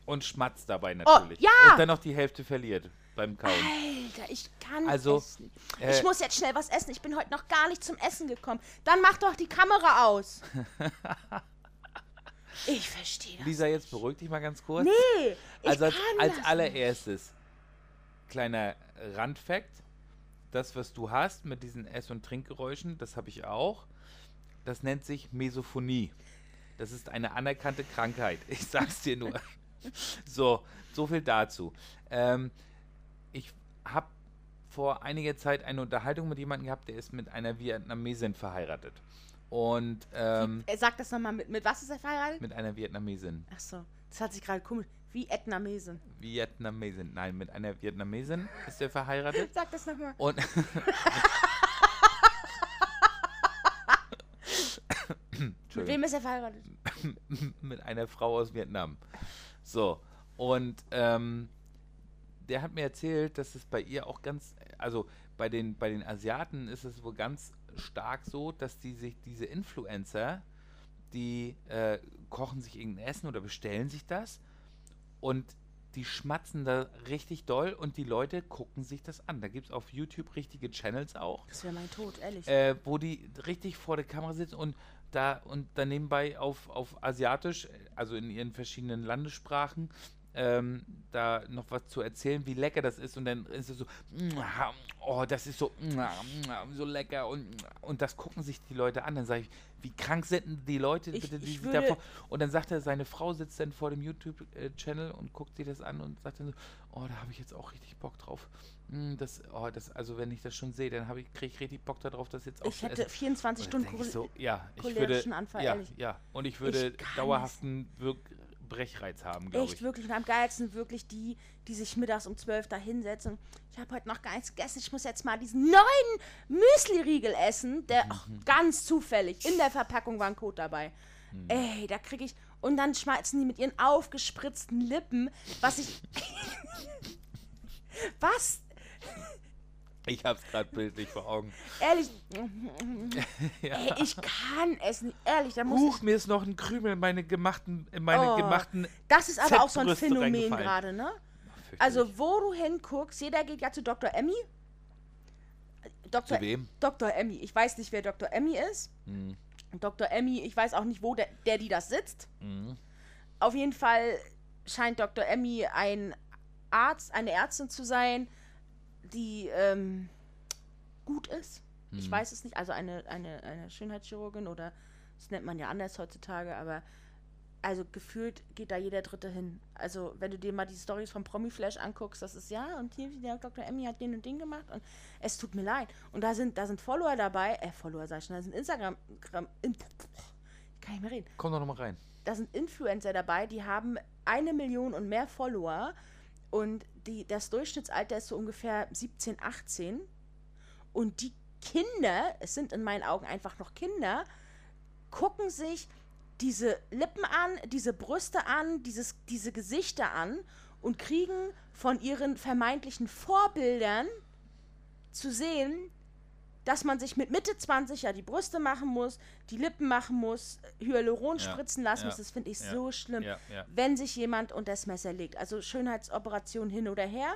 Und schmatzt dabei natürlich. ja! Und dann noch die Hälfte verliert beim Kauen. Alter, ich kann Also, es nicht. äh, ich muss jetzt schnell was essen. Ich bin heute noch gar nicht zum Essen gekommen. Dann mach doch die Kamera aus. <laughs> ich verstehe das. Lisa, jetzt beruhig dich mal ganz kurz. Nee, ich also als, kann als allererstes, kleiner Randfact, das, was du hast mit diesen Ess- und Trinkgeräuschen, das habe ich auch. Das nennt sich Mesophonie. Das ist eine anerkannte Krankheit. <laughs> Ich sag's dir nur. <laughs> so, so viel dazu. Ähm, ich habe vor einiger Zeit eine Unterhaltung mit jemandem gehabt, der ist mit einer Vietnamesin verheiratet. Und ähm, nicht. Sag das nochmal, mit, mit was ist er verheiratet? mit einer Vietnamesin. Ach so, das hat sich gerade komisch. Wie Vietnamesen. Vietnamesin. Nein, mit einer Vietnamesin ist er verheiratet. Sag das nochmal. Und Mit wem ist er verheiratet? <laughs> mit einer Frau aus Vietnam. So, und ähm, der hat mir erzählt, dass es bei ihr auch ganz, also bei den, bei den Asiaten ist es wohl ganz stark so, dass die sich diese Influencer, die äh, kochen sich irgendein Essen oder bestellen sich das und die schmatzen da richtig doll und die Leute gucken sich das an. Da gibt es auf YouTube richtige Channels auch, Das wäre mein Tod, ehrlich. äh, wo die richtig vor der Kamera sitzen und da und dann nebenbei auf, auf Asiatisch, also in ihren verschiedenen Landessprachen, ähm, da noch was zu erzählen, wie lecker das ist und dann ist es so, oh, das ist so, so lecker und, und das gucken sich die Leute an. Dann sage ich, wie krank sind denn die Leute, Ich- bitte, die ich sich davor. Und dann sagt er, seine Frau sitzt dann vor dem YouTube-Channel und guckt sich das an und sagt dann so, oh, da habe ich jetzt auch richtig Bock drauf. Hm, Das, oh, das, also wenn ich das schon sehe, dann ich, kriege ich richtig Bock darauf, das jetzt auch ich hätte essen. 24 Und dann Stunden so, ja, ich würde, Anfall, ja, ehrlich. ja, und ich würde Ich dauerhaften Brechreiz haben, glaube Echt ich. wirklich. Und am geilsten wirklich die, die sich mittags um 12 da hinsetzen. Ich habe heute noch gar nichts gegessen. Ich muss jetzt mal diesen neuen Müsli-Riegel essen. Der ach, ganz zufällig. In der Verpackung war ein Code dabei. Ey, da kriege ich. Und dann schmeißen die mit ihren aufgespritzten Lippen, was ich. <laughs> was? Ich hab's gerade bildlich vor Augen. Ehrlich. <laughs> ja. Ey, ich kann es nicht. Ehrlich, da muss Huch, mir ist noch ein Krümel in meine gemachten, in meine Oh. gemachten. ich. Das ist aber auch so ein Phänomen gerade, ne? Also, wo du hinguckst, jeder geht ja zu Dr. Emmy. Dr. Zu wem? Dr. Emmy. Ich weiß nicht, wer Dr. Emmy ist. Mhm. Dr. Emmy, ich weiß auch nicht, wo der, der die das sitzt. Mhm. Auf jeden Fall scheint Dr. Emmy ein Arzt, eine Ärztin zu sein, die ähm, gut ist. Ich Mhm. weiß es nicht. Also eine, eine, eine Schönheitschirurgin oder das nennt man ja anders heutzutage, aber also gefühlt geht da jeder Dritte hin. Also wenn du dir mal die Stories von Promiflash anguckst, das ist ja und hier der Dr. Emmy hat den und den gemacht und es tut mir leid. Und da sind da sind Follower dabei, äh Follower sag ich schon, da sind Instagram, Gram- in, ich kann nicht mehr reden. Komm doch noch mal rein. Da sind Influencer dabei, die haben eine Million und mehr Follower und die, das Durchschnittsalter ist so ungefähr 17, 18 und die Kinder, es sind in meinen Augen einfach noch Kinder, gucken sich diese Lippen an, diese Brüste an, dieses, diese Gesichter an und kriegen von ihren vermeintlichen Vorbildern zu sehen, dass man sich mit Mitte 20 ja die Brüste machen muss, die Lippen machen muss, Hyaluron Ja, spritzen lassen ja, muss. Das finde ich ja, so schlimm, wenn sich jemand unter das Messer legt. Also Schönheitsoperation hin oder her.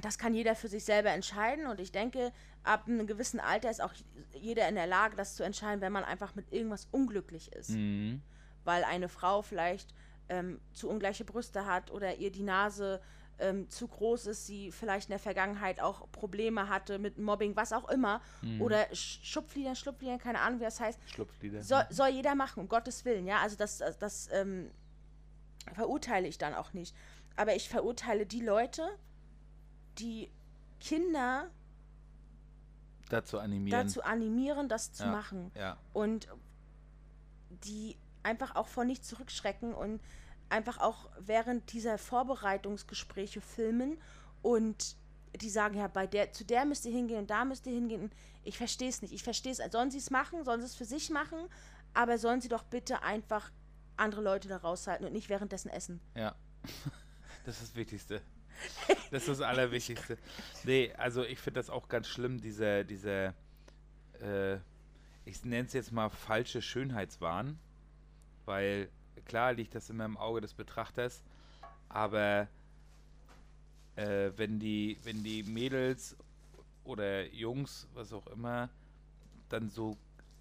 Das kann jeder für sich selber entscheiden und ich denke, ab einem gewissen Alter ist auch jeder in der Lage, das zu entscheiden, wenn man einfach mit irgendwas unglücklich ist. Mhm. Weil eine Frau vielleicht ähm, zu ungleiche Brüste hat oder ihr die Nase ähm, zu groß ist, sie vielleicht in der Vergangenheit auch Probleme hatte mit Mobbing, was auch immer. Mhm. Oder Sch- Schlupfliedern, Schlupfliedern, keine Ahnung, wie das heißt. Schlupflieder. Soll, soll jeder machen, um Gottes Willen, ja. Also das, das, das ähm, verurteile ich dann auch nicht. Aber ich verurteile die Leute, die Kinder dazu animieren. dazu animieren, das zu Ja. machen. Ja. Und die einfach auch vor nichts zurückschrecken und einfach auch während dieser Vorbereitungsgespräche filmen und die sagen, ja, bei der, zu der müsst ihr hingehen und da müsst ihr hingehen. Ich verstehe es nicht. Ich verstehe es. Sollen sie es machen, sollen sie es für sich machen, aber sollen sie doch bitte einfach andere Leute da raushalten und nicht währenddessen essen. Ja. <laughs> Das ist das Wichtigste. <laughs> Das ist das Allerwichtigste. Nee, also ich finde das auch ganz schlimm, dieser, dieser, äh, ich nenne es jetzt mal falsche Schönheitswahn, weil klar liegt das immer im Auge des Betrachters, aber äh, wenn die, wenn die Mädels oder Jungs, was auch immer, dann so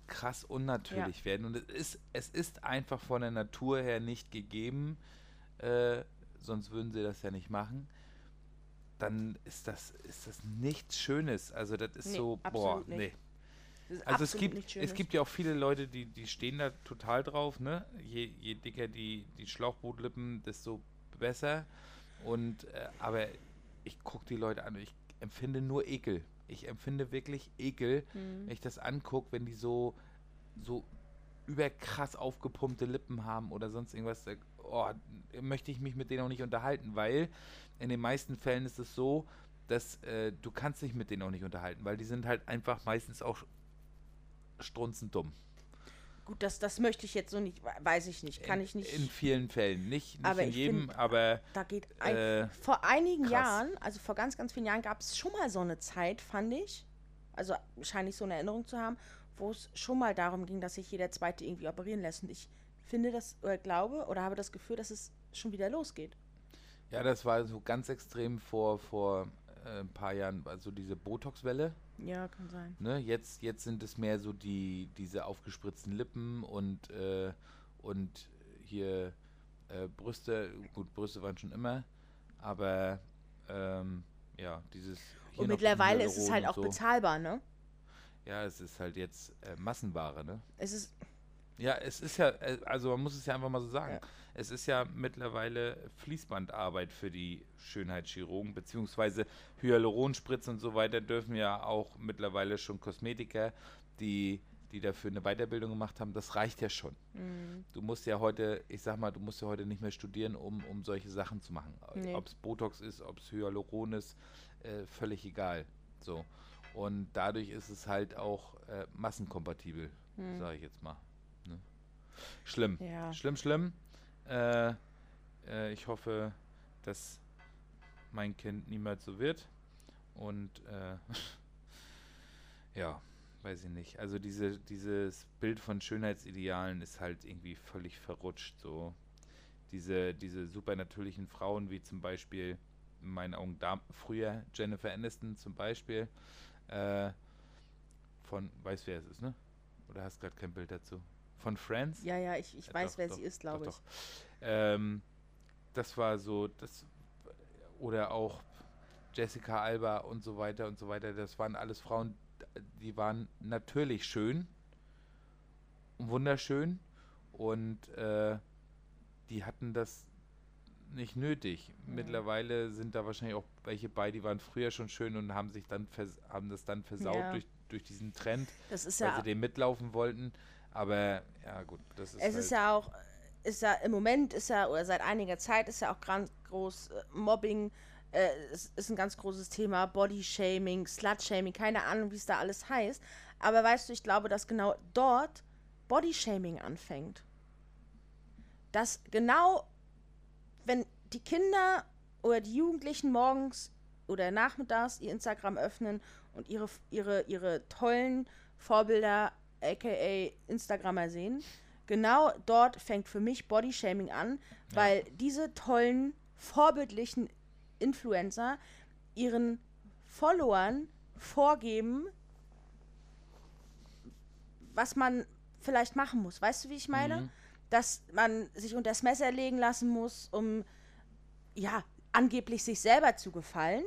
krass unnatürlich werden und es ist, es ist einfach von der Natur her nicht gegeben, äh, sonst würden sie das ja nicht machen, dann ist das, ist das nichts Schönes. Also das ist Nee, so, boah, nee. Also es gibt, es gibt ja auch viele Leute, die, die stehen da total drauf, ne? Je, je dicker die, die Schlauchbootlippen, desto besser. Und äh, aber ich gucke die Leute an und ich empfinde nur Ekel. Ich empfinde wirklich Ekel, Mhm. wenn ich das angucke, wenn die so, so überkrass aufgepumpte Lippen haben oder sonst irgendwas. Oh, möchte ich mich mit denen auch nicht unterhalten, weil in den meisten Fällen ist es so, dass äh, du kannst dich mit denen auch nicht unterhalten, weil die sind halt einfach meistens auch strunzend dumm. Gut, das, das möchte ich jetzt so nicht, we- weiß ich nicht, kann in, ich nicht. In vielen Fällen. Nicht, nicht Aber in jedem, find- aber Da geht ein, Äh, vor einigen krass. Jahren, also vor ganz, ganz vielen Jahren, gab es schon mal so eine Zeit, fand ich. Also scheine ich so eine Erinnerung zu haben, wo es schon mal darum ging, dass sich jeder Zweite irgendwie operieren lässt. Und ich finde das oder glaube oder habe das Gefühl, dass es schon wieder losgeht. ja, das war so ganz extrem vor, vor äh, ein paar Jahren, also diese Botox-Welle. Ja, kann sein. Ne? Jetzt, jetzt sind es mehr so die, diese aufgespritzten Lippen und, äh, und hier äh, Brüste. Gut, Brüste waren schon immer, aber ähm, ja, dieses. hier Und mittlerweile ist es halt auch so. bezahlbar, ne? Ja, es ist halt jetzt äh, Massenware, ne? Es ist, Ja, es ist ja, äh, also man muss es ja einfach mal so sagen. Ja. Es ist ja mittlerweile Fließbandarbeit für die Schönheitschirurgen, beziehungsweise Hyaluronspritzen und so weiter dürfen ja auch mittlerweile schon Kosmetiker, die, die dafür eine Weiterbildung gemacht haben. Das reicht ja schon. mh, Du musst ja heute, ich sag mal, du musst ja heute nicht mehr studieren, um, um solche Sachen zu machen. Nee. Ob es Botox ist, ob es Hyaluron ist, äh, völlig egal. So. Und dadurch ist es halt auch äh, massenkompatibel, Hm. sage ich jetzt mal. Ne? Schlimm. ja. Schlimm, schlimm. Äh, äh, ich hoffe, dass mein Kind niemals so wird. Und äh, <laughs> ja, weiß ich nicht. Also diese, dieses Bild von Schönheitsidealen ist halt irgendwie völlig verrutscht. So diese, diese supernatürlichen Frauen, wie zum Beispiel in meinen Augen da, früher Jennifer Aniston zum Beispiel. Äh, von, weißt wer es ist, ne? Oder hast gerade kein Bild dazu? Von Friends? ja, ja, ich, ich weiß, doch, wer doch, sie ist, glaube ich. doch. Ähm, das war so, das oder auch Jessica Alba und so weiter und so weiter. Das waren alles Frauen, die waren natürlich schön, wunderschön und äh, die hatten das nicht nötig. Mhm. Mittlerweile sind da wahrscheinlich auch welche bei, die waren früher schon schön und haben sich dann haben das dann versaut Ja. durch, durch diesen Trend, Das ist weil ja sie den mitlaufen wollten. Aber ja gut, das ist es halt, ist ja auch, ist ja im Moment ist ja, oder seit einiger Zeit ist ja auch ganz groß äh, Mobbing, äh, es ist ein ganz großes Thema, Body-Shaming, Slut-Shaming, keine Ahnung, wie es da alles heißt. Aber weißt du, ich glaube, dass genau dort Body-Shaming anfängt. Dass genau, wenn die Kinder oder die Jugendlichen morgens oder nachmittags ihr Instagram öffnen und ihre, ihre, ihre tollen Vorbilder, aka Instagrammer sehen, genau dort fängt für mich Bodyshaming an, weil diese tollen, vorbildlichen Influencer ihren Followern vorgeben, was man vielleicht machen muss. Weißt du, wie ich meine? Mhm. Dass man sich unter das Messer legen lassen muss, um ja, angeblich sich selber zu gefallen,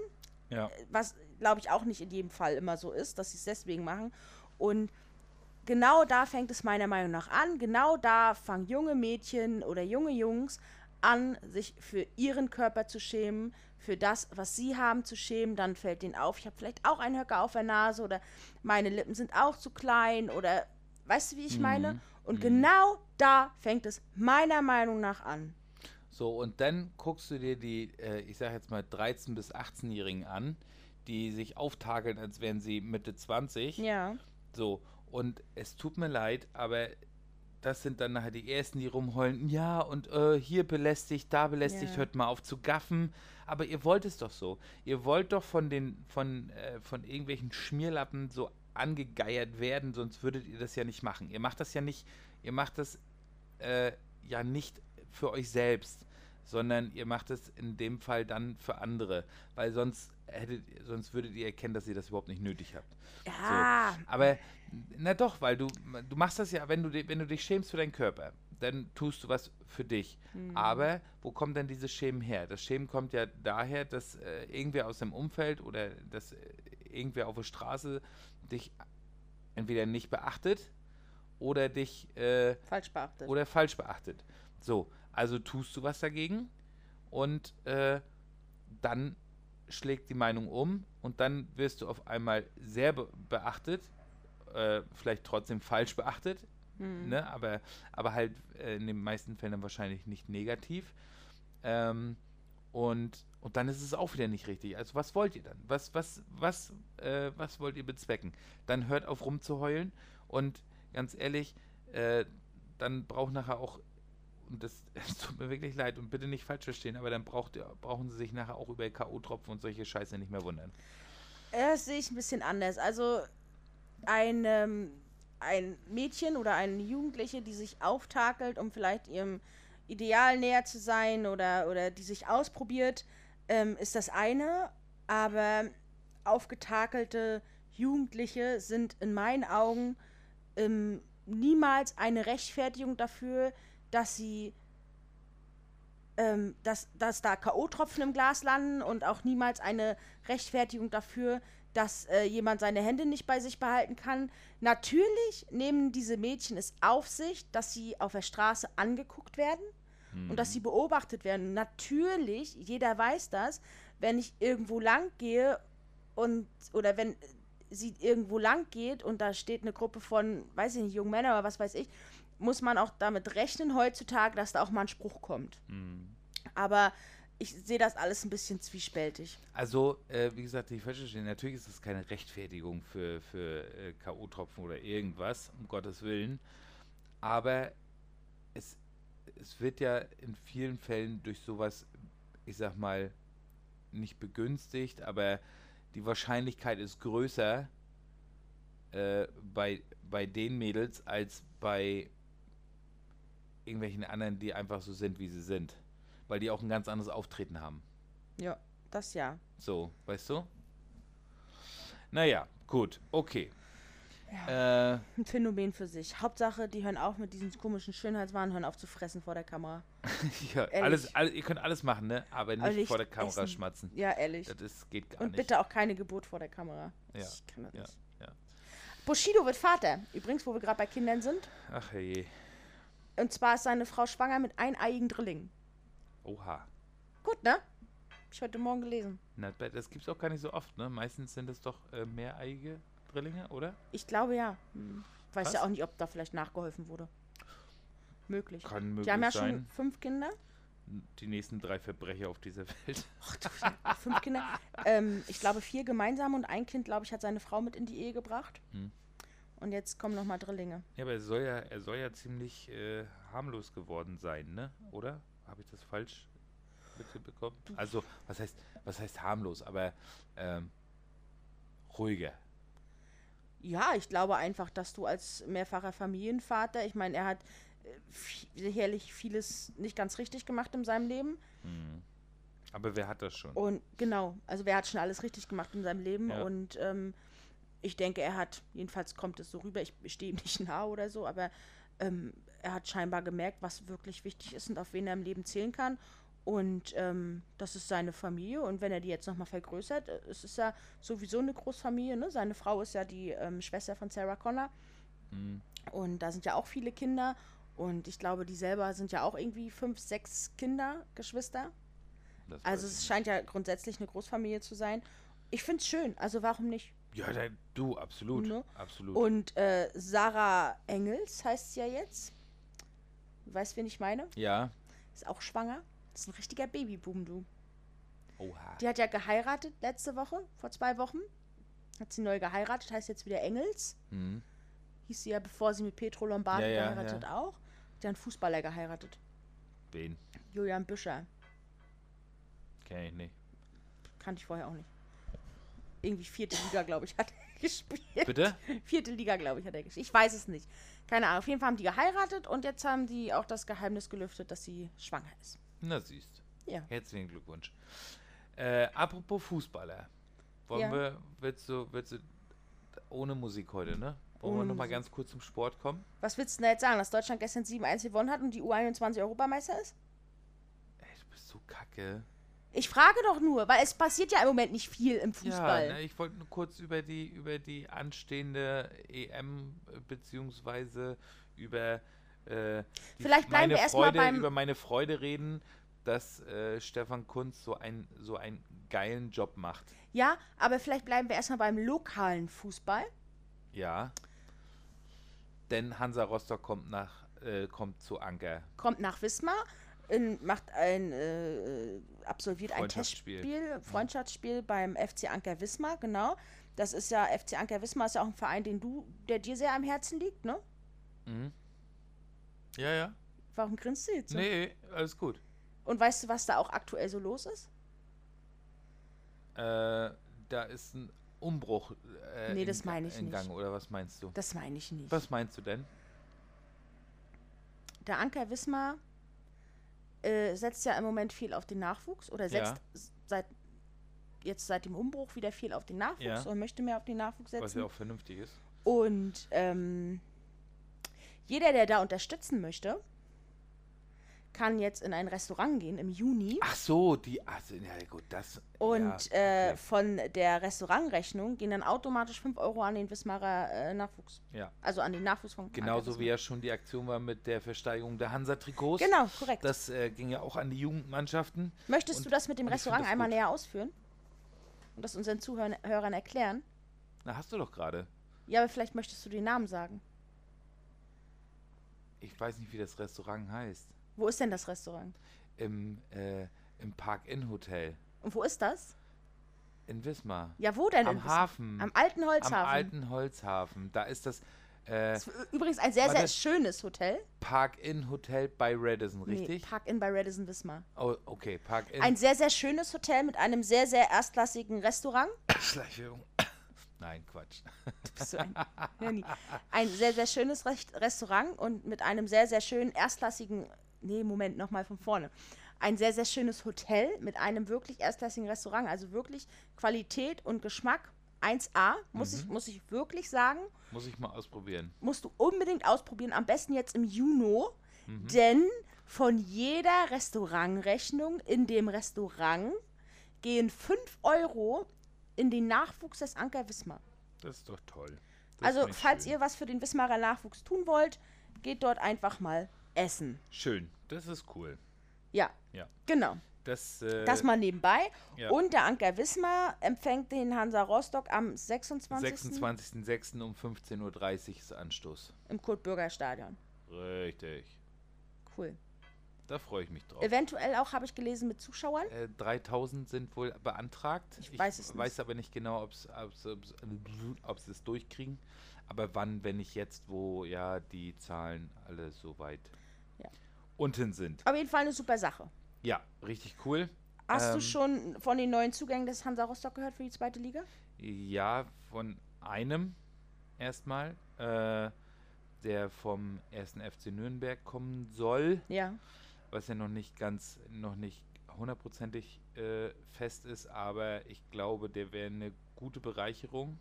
Ja. was glaube ich auch nicht in jedem Fall immer so ist, dass sie es deswegen machen. Und genau da fängt es meiner Meinung nach an. Genau da fangen junge Mädchen oder junge Jungs an, sich für ihren Körper zu schämen, für das, was sie haben, zu schämen. Dann fällt denen auf, ich habe vielleicht auch einen Höcker auf der Nase oder meine Lippen sind auch zu klein oder weißt du, wie ich meine? Und genau da fängt es meiner Meinung nach an. So, und dann guckst du dir die, äh, ich sag jetzt mal 13- bis 18-Jährigen an, die sich auftakeln, als wären sie Mitte 20. Ja. So, und es tut mir leid, aber das sind dann nachher die Ersten, die rumheulen, ja, und äh, hier belästigt, da belästigt, Ja. hört mal auf zu gaffen. Aber ihr wollt es doch so. Ihr wollt doch von den, von, äh, von irgendwelchen Schmierlappen so angegeiert werden, sonst würdet ihr das ja nicht machen. Ihr macht das ja nicht, ihr macht das äh, ja nicht für euch selbst, sondern ihr macht es in dem Fall dann für andere, weil sonst hättet, sonst würdet ihr erkennen, dass ihr das überhaupt nicht nötig habt. Ja. So. Aber na doch, weil du du machst das ja, wenn du wenn du dich schämst für deinen Körper, dann tust du was für dich. Aber wo kommt denn dieses Schämen her? Das Schämen kommt ja daher, dass äh, irgendwer aus dem Umfeld oder dass äh, irgendwer auf der Straße dich entweder nicht beachtet oder dich äh, Falsch beachtet. oder falsch beachtet. So, also tust du was dagegen und äh, dann schlägt die Meinung um und dann wirst du auf einmal sehr be beachtet, äh, vielleicht trotzdem falsch beachtet, ne? aber, aber halt äh, in den meisten Fällen dann wahrscheinlich nicht negativ. Ähm, und, und dann ist es auch wieder nicht richtig. Also was wollt ihr dann? Was, was, was, äh, was wollt ihr bezwecken? Dann hört auf rumzuheulen und ganz ehrlich, äh, dann braucht nachher auch, und das <laughs> es tut mir wirklich leid und bitte nicht falsch verstehen, aber dann braucht, brauchen sie sich nachher auch über K.O.-Tropfen und solche Scheiße nicht mehr wundern. Das sehe ich ein bisschen anders. Also ein, ähm, ein Mädchen oder eine Jugendliche, die sich auftakelt, um vielleicht ihrem Ideal näher zu sein oder, oder die sich ausprobiert, ähm, ist das eine. Aber aufgetakelte Jugendliche sind in meinen Augen ähm, niemals eine Rechtfertigung dafür, dass sie ähm, dass, dass da K.O.-Tropfen im Glas landen und auch niemals eine Rechtfertigung dafür, dass äh, jemand seine Hände nicht bei sich behalten kann. Natürlich nehmen diese Mädchen es auf sich, dass sie auf der Straße angeguckt werden und dass sie beobachtet werden. Natürlich, jeder weiß das, wenn ich irgendwo lang gehe und oder wenn sie irgendwo lang geht und da steht eine Gruppe von, weiß ich nicht, jungen Männern oder was weiß ich, muss man auch damit rechnen heutzutage, dass da auch mal ein Spruch kommt. Aber ich sehe das alles ein bisschen zwiespältig. Also, äh, wie gesagt, die falsch verstehen. Natürlich ist das keine Rechtfertigung für, für äh, K.O.-Tropfen oder irgendwas, um Gottes Willen. Aber es, es wird ja in vielen Fällen durch sowas, ich sag mal, nicht begünstigt, aber die Wahrscheinlichkeit ist größer äh, bei, bei den Mädels als bei irgendwelchen anderen, die einfach so sind, wie sie sind. Weil die auch ein ganz anderes Auftreten haben. Ja, das ja. So, weißt du? Naja, gut, okay. Äh, Ein Phänomen für sich. Hauptsache, die hören auf mit diesen komischen Schönheitswahn, hören auf zu fressen vor der Kamera. <laughs> ja, Ehrlich. alles, alles, ihr könnt alles machen, ne? Aber nicht nicht vor der Kamera essen. schmatzen. Ja, ehrlich. Das ist, geht gar Und nicht. bitte auch keine Geburt vor der Kamera. Ja, Ich kann das ja, nicht. ja. Bushido wird Vater. Übrigens, wo wir gerade bei Kindern sind. Ach je. Und zwar ist seine Frau schwanger mit eineiigen Drillingen. Oha. Gut, ne? Hab ich heute Morgen gelesen. Na, das gibt's auch gar nicht so oft, ne? Meistens sind es doch äh, mehreiige Drillinge, oder? Ich glaube ja. Hm. Weiß Krass. ja auch nicht, ob da vielleicht nachgeholfen wurde. Möglich. Kann möglich Die haben ja sein. schon fünf Kinder. Die nächsten drei Verbrecher auf dieser Welt. <laughs> Fünf Kinder. ähm, ich glaube vier gemeinsam und ein Kind, glaube ich, hat seine Frau mit in die Ehe gebracht. Hm. Und jetzt kommen noch mal Drillinge. Ja, aber er soll ja, er soll ja ziemlich äh, harmlos geworden sein, ne? Oder? Habe ich das falsch mitbekommen? Also, was heißt, was heißt harmlos? Aber ähm, ruhiger. Ja, ich glaube einfach, dass du als mehrfacher Familienvater, ich meine, er hat äh, sicherlich vieles nicht ganz richtig gemacht in seinem Leben. Aber wer hat das schon? Und genau, also wer hat schon alles richtig gemacht in seinem Leben Ja. und ähm, ich denke, er hat, jedenfalls kommt es so rüber, ich stehe ihm nicht <laughs> nah oder so, aber ähm, er hat scheinbar gemerkt, was wirklich wichtig ist und auf wen er im Leben zählen kann. Und ähm, das ist seine Familie. Und wenn er die jetzt nochmal vergrößert, äh, es ist ja sowieso eine Großfamilie. Ne? Seine Frau ist ja die ähm, Schwester von Sarah Connor. Mhm. Und da sind ja auch viele Kinder. Und ich glaube, die selber sind ja auch irgendwie fünf, sechs Kinder, Geschwister. Das Also es scheint ja grundsätzlich eine Großfamilie zu sein. Ich finde es schön. Also warum nicht? Ja, da, du, absolut. Ne? Absolut. Und äh, Sarah Engels heißt sie ja jetzt. Weißt, wen ich meine? ja. Ist auch schwanger. Ist ein richtiger Babyboom, du. Oha. Die hat ja geheiratet letzte Woche, vor zwei Wochen. Hat sie neu geheiratet, heißt jetzt wieder Engels. Mhm. Hieß sie ja, bevor sie mit Petro Lombardi Ja, ja, geheiratet auch. Hat ja einen Fußballer geheiratet. Wen? Julian Büscher. Kenn ich nicht. Kannte ich vorher auch nicht. Irgendwie vierte Liga, glaube ich, <laughs> hat er gespielt. Bitte? Vierte Liga, glaube ich, hat er gespielt. Ich weiß es nicht. Keine Ahnung. Auf jeden Fall haben die geheiratet und jetzt haben die auch das Geheimnis gelüftet, dass sie schwanger ist. Na siehst. Ja. Herzlichen Glückwunsch. Äh, apropos Fußballer. Wollen Ja. wir, willst du, willst du, ohne Musik heute, ne? Wollen wir Ohne nochmal Musik. ganz kurz zum Sport kommen? Was willst du denn da jetzt sagen, dass Deutschland gestern 7-1 gewonnen hat und die U21 Europameister ist? Ey, du bist so kacke. Ich frage doch nur, weil es passiert ja im Moment nicht viel im Fußball. Ja, ne, ich wollte nur kurz über die, über die anstehende EM äh, beziehungsweise über äh, die, Vielleicht bleiben meine wir Freude, beim- über meine Freude reden, dass äh, Stefan Kunz so, ein, so einen geilen Job macht. Ja, aber vielleicht bleiben wir erstmal beim lokalen Fußball. Ja. Denn Hansa Rostock kommt nach äh, kommt zu Anker. Kommt nach Wismar, in, macht ein, äh, absolviert ein Freundschaftsspiel. Testspiel, Freundschaftsspiel beim FC Anker Wismar, genau. Das ist ja, FC Anker Wismar ist ja auch ein Verein, den du, der dir sehr am Herzen liegt, ne? Mhm. Ja, ja. Warum grinst du jetzt so? Nee, alles gut. Und weißt du, was da auch aktuell so los ist? Äh, da ist ein Umbruch äh, Nee, in das meine ich in nicht. Gang, oder was meinst du? Das meine ich nicht. Was meinst du denn? Der Anker Wismar äh, setzt ja im Moment viel auf den Nachwuchs oder Ja. setzt s- seit jetzt seit dem Umbruch wieder viel auf den Nachwuchs Ja. und möchte mehr auf den Nachwuchs Was setzen. ja auch vernünftig ist. Und ähm, jeder, der da unterstützen möchte, kann jetzt in ein Restaurant gehen im Juni Ach so, die. Also, ja, gut, das. und ja, äh, okay. von der Restaurantrechnung gehen dann automatisch 5 Euro an den Wismarer äh, Nachwuchs. Ja. Also an den Nachwuchs von Genauso wie ja schon die Aktion war mit der Versteigerung der Hansa-Trikots. Genau, korrekt. Das äh, ging ja auch an die Jugendmannschaften. Möchtest und- du das mit dem Restaurant einmal gut. näher ausführen? Und das unseren Zuhörern Hörern erklären? Na, hast du doch gerade. Ja, aber vielleicht möchtest du den Namen sagen. Ich weiß nicht, wie das Restaurant heißt. Wo ist denn das Restaurant? Im, äh, im Park-In-Hotel Und wo ist das? in Wismar. Ja, wo denn? Am? Hafen. Am alten Am Holzhafen. alten Holzhafen. Da ist das äh, Das ist übrigens ein sehr, sehr schönes Hotel. Park-In-Hotel bei Radisson, Nee, richtig? Park Inn bei Radisson Wismar. oh, okay, Park-In. Ein sehr, sehr schönes Hotel mit einem sehr, sehr erstklassigen Restaurant. <coughs> Schleichwerbung. <coughs> Nein, Quatsch. Du bist so ein, ein sehr, sehr schönes Restaurant und mit einem sehr, sehr schönen erstklassigen. Nee, Moment, nochmal von vorne. Ein sehr, sehr schönes Hotel mit einem wirklich erstklassigen Restaurant. Also wirklich Qualität und Geschmack 1A, muss, ich, muss ich wirklich sagen. Muss ich mal ausprobieren. musst du unbedingt ausprobieren. Am besten jetzt im Juni. Denn von jeder Restaurantrechnung in dem Restaurant gehen 5 Euro in den Nachwuchs des Anker Wismar. Das ist doch toll. Das Also, falls schön. ihr was für den Wismarer Nachwuchs tun wollt, geht dort einfach mal essen. Schön, das ist cool. Ja, Ja. genau. Das, äh, Das mal nebenbei. ja. Und der Anker Wismar empfängt den Hansa Rostock am 26. 26.06. um 15.30 Uhr ist Anstoß. im Kurt-Bürger-Stadion. Richtig. Cool. Da freue ich mich drauf. Eventuell auch, habe ich gelesen, mit Zuschauern. Äh, 3000 sind wohl beantragt. Ich weiß es weiß aber nicht genau, ob sie es durchkriegen. Aber wann, wenn nicht jetzt, wo ja die Zahlen alle so weit. Unten sind. Auf jeden Fall eine super Sache. Ja, richtig cool. Hast du Ähm, schon von den neuen Zugängen des Hansa Rostock gehört für die zweite Liga? Ja, von einem erstmal, äh, der vom ersten FC Nürnberg kommen soll, Ja. was ja noch nicht ganz, noch nicht hundertprozentig äh, fest ist, aber ich glaube, der wäre eine gute Bereicherung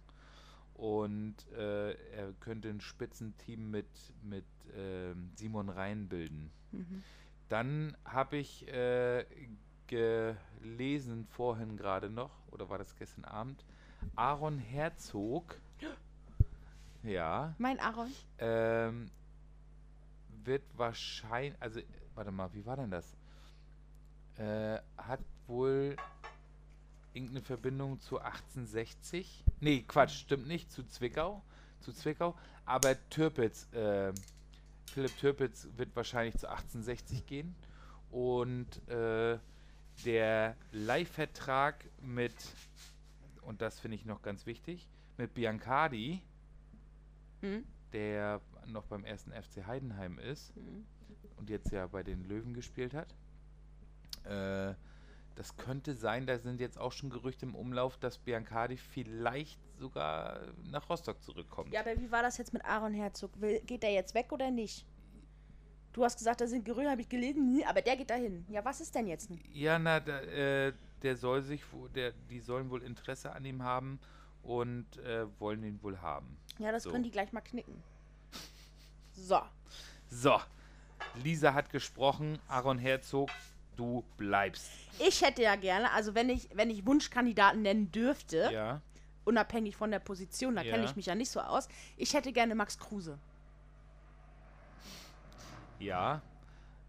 und äh, er könnte ein Spitzenteam mit, mit ähm, Simon Rhein bilden. Mhm. Dann habe ich äh, gelesen vorhin gerade noch, oder war das gestern Abend, Aaron Herzog. <gasps> Ja. Mein Aaron. Ähm, wird wahrscheinlich, also, warte mal, wie war denn das? Äh, hat wohl irgendeine Verbindung zu 1860. Nee, Quatsch, stimmt nicht, zu Zwickau. Zu Zwickau. Aber Türpitz, äh, Philipp Türpitz wird wahrscheinlich zu 1860 gehen. Und äh, der Leihvertrag mit, und das finde ich noch ganz wichtig, mit Biancardi, Hm? der noch beim ersten FC Heidenheim ist Hm. und jetzt ja bei den Löwen gespielt hat. Äh, das könnte sein, da sind jetzt auch schon Gerüchte im Umlauf, dass Biancardi vielleicht sogar nach Rostock zurückkommt. Ja, aber wie war das jetzt mit Aaron Herzog? Will, geht der jetzt weg oder nicht? Du hast gesagt, da sind Gerüchte, habe ich gelesen, aber der geht dahin. Ja, was ist denn jetzt? Ja, na, da, äh, der soll sich, der, die sollen wohl Interesse an ihm haben und äh, wollen ihn wohl haben. Ja, das So. können die gleich mal knicken. So. So, Lisa hat gesprochen, Aaron Herzog, du bleibst. Ich hätte ja gerne, also wenn ich, wenn ich Wunschkandidaten nennen dürfte, Ja, unabhängig von der Position, da kenne Ja. ich mich ja nicht so aus, ich hätte gerne Max Kruse. ja.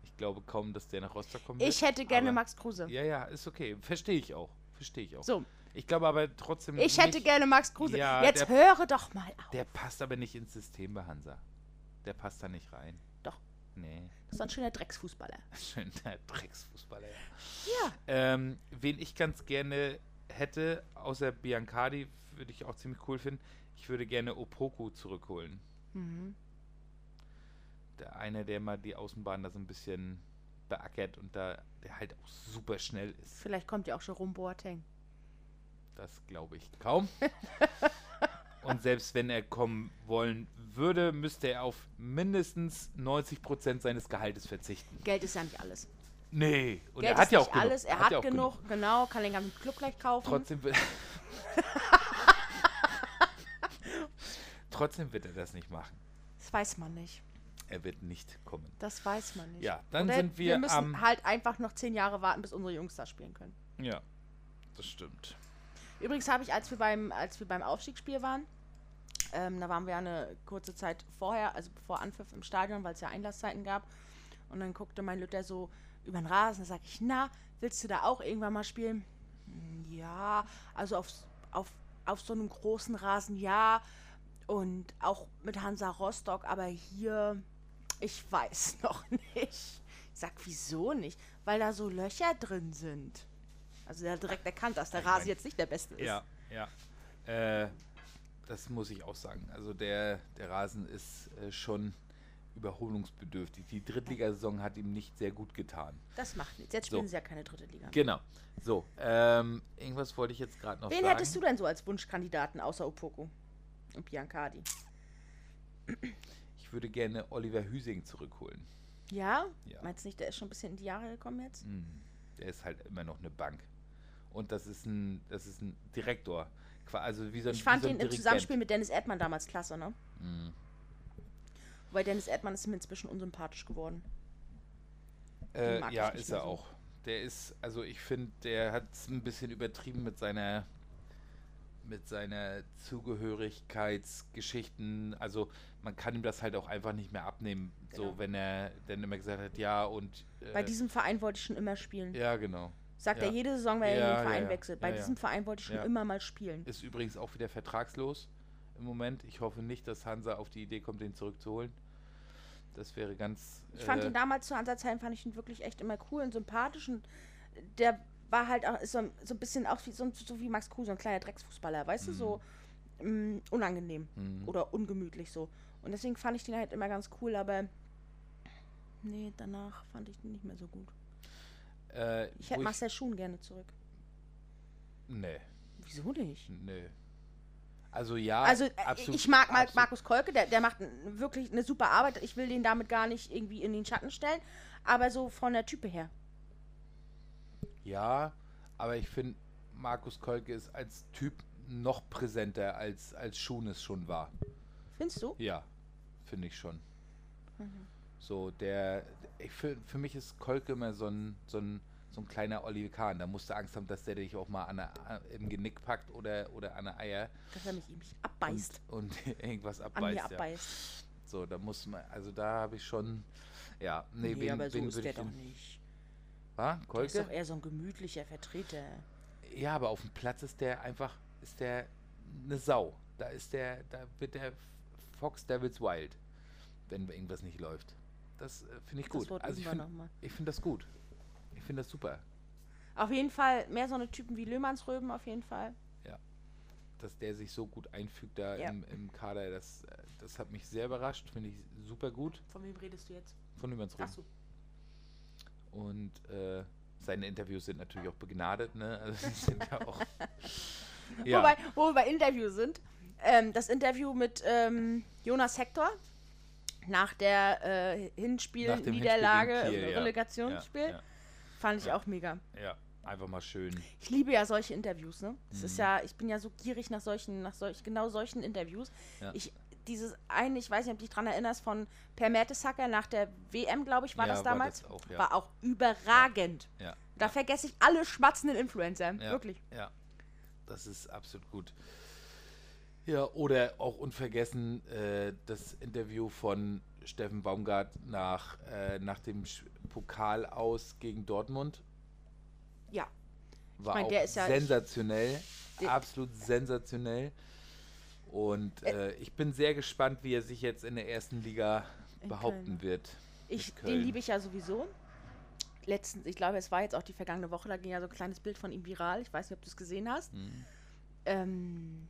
Ich glaube kaum, dass der nach Rostock wird. Ich hätte gerne Max Kruse. Ja, ja, ist okay. Verstehe ich auch. Verstehe ich auch. So, Ich glaube aber trotzdem. ich hätte nicht, gerne Max Kruse. Ja, Jetzt der- höre doch mal auf. Der passt aber nicht ins System bei Hansa. Der passt da nicht rein. Nee. Das ist doch ein schöner Drecksfußballer. <laughs> Schön, der Drecksfußballer. ja. Ja. Ähm, wen ich ganz gerne hätte, außer Biancardi, würde ich auch ziemlich cool finden. Ich würde gerne Opoku zurückholen. Mhm. Der eine, der mal die Außenbahn da so ein bisschen beackert und da der halt auch super schnell ist. Vielleicht kommt ja auch Jerome Boateng. Das glaube ich kaum. <laughs> Und selbst wenn er kommen wollen würde, müsste er auf mindestens 90% seines Gehaltes verzichten. Geld ist ja nicht alles. Nee, und Geld er hat ja auch genug. alles. Er hat, ja auch genug, genau, kann den ganzen Club gleich kaufen. Trotzdem wird, <laughs> Trotzdem wird er das nicht machen. das weiß man nicht. Er wird nicht kommen. Das weiß man nicht. Ja, dann Oder sind wir, müssen am. halt einfach noch zehn Jahre warten, bis unsere Jungs da spielen können. Ja, das stimmt. Übrigens habe ich, als wir beim, als wir beim Aufstiegsspiel waren, ähm, da waren wir ja eine kurze Zeit vorher, also vor Anpfiff im Stadion, weil es ja Einlasszeiten gab. Und dann guckte mein Lütter so über den Rasen. Da sage ich, na, willst du da auch irgendwann mal spielen? "Hm, Ja, also auf, auf, auf so einem großen Rasen ja. Und auch mit Hansa Rostock, aber hier, ich weiß <laughs> noch nicht. Ich sag, wieso nicht? Weil da so Löcher drin sind. Also der hat direkt erkannt, dass der Ich Rasen mein- jetzt nicht der beste ist. Ja, ja. Äh, das muss ich auch sagen. Also der, der Rasen ist äh, schon überholungsbedürftig. Die Drittligasaison hat ihm nicht sehr gut getan. Das macht nichts. Jetzt So. spielen sie ja keine dritte Liga. Genau. So, ähm, irgendwas wollte ich jetzt gerade noch Wen sagen. hättest du denn so als Wunschkandidaten außer Opoko und Biancardi? Ich würde gerne Oliver Hüsing zurückholen. Ja? Ja. Meinst du nicht, der ist schon ein bisschen in die Jahre gekommen jetzt? Mhm. Der ist halt immer noch eine Bank. Und das ist ein, das ist ein Direktor. Also wie so ein, Ich fand so ein ihn im. Zusammenspiel mit Dennis Erdmann damals klasse, ne? Mhm. Wobei Dennis Erdmann ist mir inzwischen unsympathisch geworden. Äh, ja, ist er so. auch. Der ist, also ich finde, der hat es ein bisschen übertrieben mit seiner mit seiner Zugehörigkeitsgeschichten. Also man kann ihm das halt auch einfach nicht mehr abnehmen, so Genau. wenn er dann immer gesagt hat, ja und äh, Bei diesem Verein wollte ich schon immer spielen. ja genau. Sagt ja. er jede Saison, wenn er Ja, in den Verein wechselt. Bei diesem Verein wollte ich schon immer mal spielen. Ist übrigens auch wieder vertragslos im Moment. Ich hoffe nicht, dass Hansa auf die Idee kommt, den zurückzuholen. Das wäre ganz. Ich fand äh, ihn damals zu Hansa-Zeiten, fand ich ihn wirklich echt immer cool und sympathisch und der war halt auch ist so, so ein bisschen auch wie, so, so wie Max Kruse, so ein kleiner Drecksfußballer, weißt du, so mm, unangenehm Mhm. oder ungemütlich so. Und deswegen fand ich den halt immer ganz cool, aber nee, danach fand ich den nicht mehr so gut. Äh, Ich hätte Marcel Schuhen gerne zurück. Nee, Wieso nicht? nee. Also ja, Also äh, absolut- ich mag absolut. Markus Kolke, der, der macht wirklich eine super Arbeit. Ich will den damit gar nicht irgendwie in den Schatten stellen, aber so von der Type her. Ja, aber ich finde, Markus Kolke ist als Typ noch präsenter, als, als Schuhn es schon war. Findest du? Ja, finde ich schon. So, der, ich, für, für mich ist Kolke immer so ein, so ein, so ein kleiner Oliver Kahn. Da musst du Angst haben, dass der dich auch mal an der, im Genick packt oder, oder an der Eier. Dass er mich, mich abbeißt. Und, und <laughs> irgendwas abbeißt. An mir ja. abbeißt. So, da muss man, also da habe ich schon, ja, Nee, nee, wen, aber so wen ist der ich doch nicht. Wa? Der ist Kolke? doch eher so ein gemütlicher Vertreter. Ja, aber auf dem Platz ist der einfach, ist der eine Sau. Da ist der, da wird der Fox Devils Wild, wenn irgendwas nicht läuft. Das äh, finde ich Das gut. Wort Also ich finde find das gut. Ich finde das super. Auf jeden Fall mehr so eine Typen wie Löhmannsröben, auf jeden Fall. Dass der sich so gut einfügt da Ja. im, im Kader, das, äh, das hat mich sehr überrascht, finde ich super gut Von wem redest du jetzt? von Übernsrum. Achso. Und äh, seine Interviews sind natürlich auch begnadet, ne? Also sind ja auch. <laughs> ja, Wobei, wo wir bei Interview sind, ähm, das Interview mit ähm, Jonas Hector nach der äh, Hinspiel, Nach dem Niederlage, Hinspiel gegen Kiel, äh, ja. Relegationsspiel, ja, fand ich auch mega. ja, einfach mal schön. Ich liebe ja solche Interviews, ne? Ist Mhm. ja, ich bin ja so gierig nach solchen, nach solch, genau solchen Interviews. Ich, dieses eine, ich weiß nicht, ob du dich dran erinnerst, von Per Mertesacker nach der WM, glaube ich, war Ja, das war damals. das auch, ja. War auch überragend. Ja, Da vergesse ich alle schmatzenden Influencer. Wirklich. Ja, das ist absolut gut. Ja, oder auch unvergessen äh, das Interview von Steffen Baumgart nach, äh, nach dem Pokal aus gegen Dortmund. Ja. War mein, auch der ist ja- sensationell, Der- absolut sensationell. Und äh, ich bin sehr gespannt, wie er sich jetzt in der ersten Liga behaupten Köln. wird. Ich, den liebe ich ja sowieso. Letztens, ich glaube, es war jetzt auch die vergangene Woche, da ging ja so ein kleines Bild von ihm viral. Ich weiß nicht, ob du es gesehen hast. Mhm. Ähm,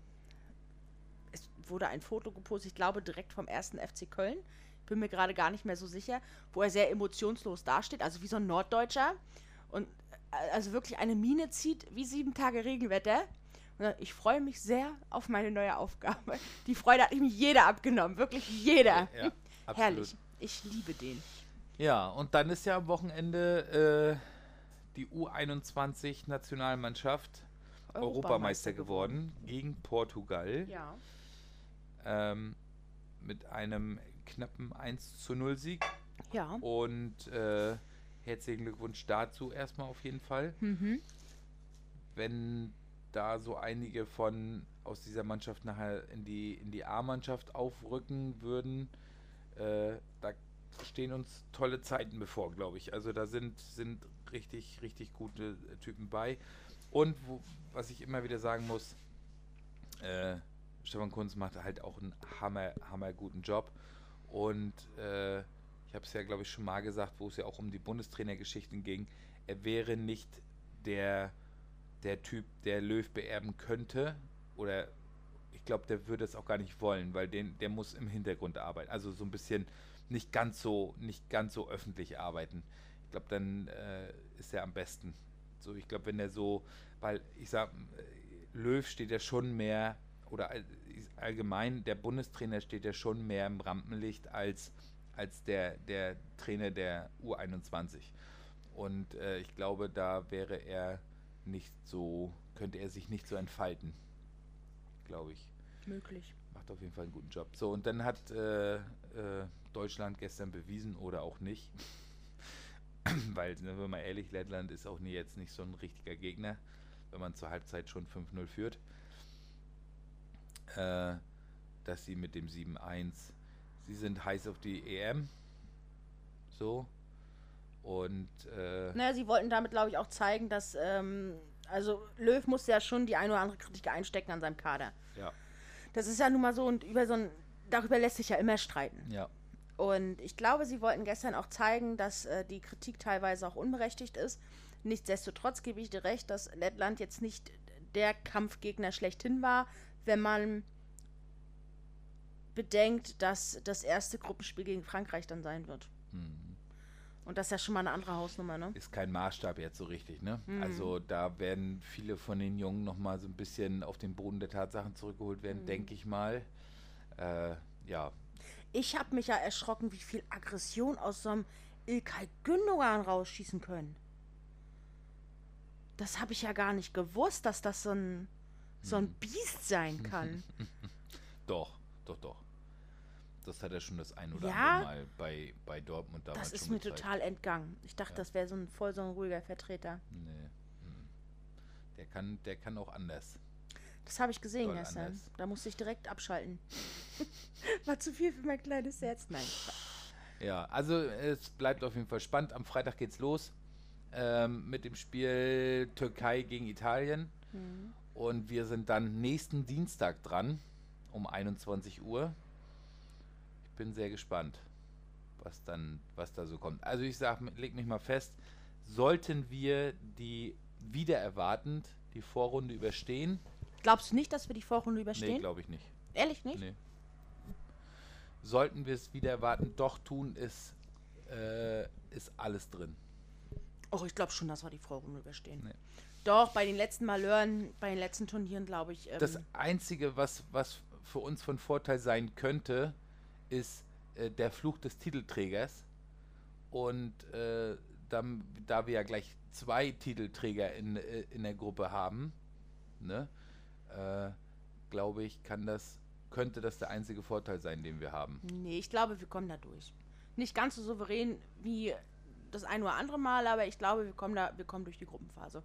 wurde ein Foto gepostet, ich glaube direkt vom ersten FC Köln. Bin mir gerade gar nicht mehr so sicher, wo er sehr emotionslos dasteht, also wie so ein Norddeutscher. Und äh, also wirklich eine Miene zieht wie sieben Tage Regenwetter. Und ich freue mich sehr auf meine neue Aufgabe. <laughs> Die Freude hat ihm jeder abgenommen, wirklich jeder. Ja. Herrlich. Ich liebe den. Ja, und dann ist ja am Wochenende äh, die U21-Nationalmannschaft Europameister geworden gegen Portugal Ja. Ähm, mit einem knappen 1 zu 0 Sieg. Ja. Und äh, herzlichen Glückwunsch dazu erstmal auf jeden Fall. Mhm. Wenn da so einige von aus dieser Mannschaft nachher in die, in die A-Mannschaft aufrücken würden, äh, da stehen uns tolle Zeiten bevor, glaube ich. Also da sind, sind richtig, richtig gute Typen bei. Und wo, was ich immer wieder sagen muss, äh, Stefan Kunz macht halt auch einen hammer, hammer guten Job. Und äh, ich habe es ja, glaube ich, schon mal gesagt, wo es ja auch um die Bundestrainergeschichten ging. Er wäre nicht der, der Typ, der Löw beerben könnte. Oder ich glaube, der würde es auch gar nicht wollen, weil den, der muss im Hintergrund arbeiten. Also so ein bisschen nicht ganz so, nicht ganz so öffentlich arbeiten. Ich glaube, dann äh, ist er am besten. So, ich glaube, wenn er so, weil ich sag, äh, Löw steht ja schon mehr, oder all- allgemein, der Bundestrainer steht ja schon mehr im Rampenlicht als, als der, der Trainer der U21. Und äh, ich glaube, da wäre er nicht so, könnte er sich nicht so entfalten. Glaube ich. Möglich. Macht auf jeden Fall einen guten Job. So, und dann hat äh, äh, Deutschland gestern bewiesen oder auch nicht. <clears throat> Weil, sind wir mal ehrlich, Lettland ist auch nie jetzt nicht so ein richtiger Gegner, wenn man zur Halbzeit schon 5-0 führt. Äh, dass sie mit dem 7-1, sie sind heiß auf die EM. So. Und äh, Naja, sie wollten damit, glaube ich, auch zeigen, dass, ähm, also Löw musste ja schon die eine oder andere Kritik einstecken an seinem Kader. ja, Das ist ja nun mal so und über so ein, darüber lässt sich ja immer streiten. ja, Und ich glaube, sie wollten gestern auch zeigen, dass äh, die Kritik teilweise auch unberechtigt ist. Nichtsdestotrotz gebe ich dir recht, dass Lettland jetzt nicht der Kampfgegner schlechthin war, wenn man bedenkt, dass das erste Gruppenspiel gegen Frankreich dann sein wird. hm. Und das ist ja schon mal eine andere Hausnummer, ne? ist kein Maßstab jetzt so richtig, ne? Mhm. Also da werden viele von den Jungen nochmal so ein bisschen auf den Boden der Tatsachen zurückgeholt werden, Mhm. denke ich mal. Äh, ja, Ich habe mich ja erschrocken, wie viel Aggression aus so einem Ilkay Gündogan rausschießen können. Das habe ich ja gar nicht gewusst, dass das so ein, so ein Biest sein kann. <laughs> doch, doch, doch. Das hat er schon das ein oder Ja? andere Mal bei, bei Dortmund damals Das ist schon mir gezeigt. total entgangen. Ich dachte, Ja. das wäre so ein voll so ein ruhiger Vertreter. Nee. hm. Der kann, der kann auch anders. Das habe ich gesehen Doll gestern. anders. Da musste ich direkt abschalten. <laughs> War zu viel für mein kleines Herz. Nein. Ja, also es bleibt auf jeden Fall spannend. Am Freitag geht's los ähm, mit dem Spiel Türkei gegen Italien. Mhm. Und wir sind dann nächsten Dienstag dran um 21 Uhr. Ich bin sehr gespannt, was dann, was da so kommt. Also ich sag, leg mich mal fest, sollten wir die wieder erwartend die Vorrunde überstehen? Glaubst du nicht, dass wir die Vorrunde Nee, überstehen? glaube ich nicht. Ehrlich nicht? Nee. Sollten wir es wieder erwarten, doch tun, ist, äh, ist alles drin. Oh, ich glaube schon, dass wir die Vorrunde überstehen. Nee. Doch, bei den letzten Malheuren, bei den letzten Turnieren, glaube ich. Ähm, Das Einzige, was, was für uns von Vorteil sein könnte, ist äh, der Fluch des Titelträgers. Und äh, dann, da wir ja gleich zwei Titelträger in, äh, in der Gruppe haben, ne, äh, glaube ich, kann das, könnte das der einzige Vorteil sein, den wir haben. nee, ich glaube, wir kommen da durch. Nicht ganz so souverän wie das ein oder andere Mal, aber ich glaube, wir kommen da, wir kommen durch die Gruppenphase.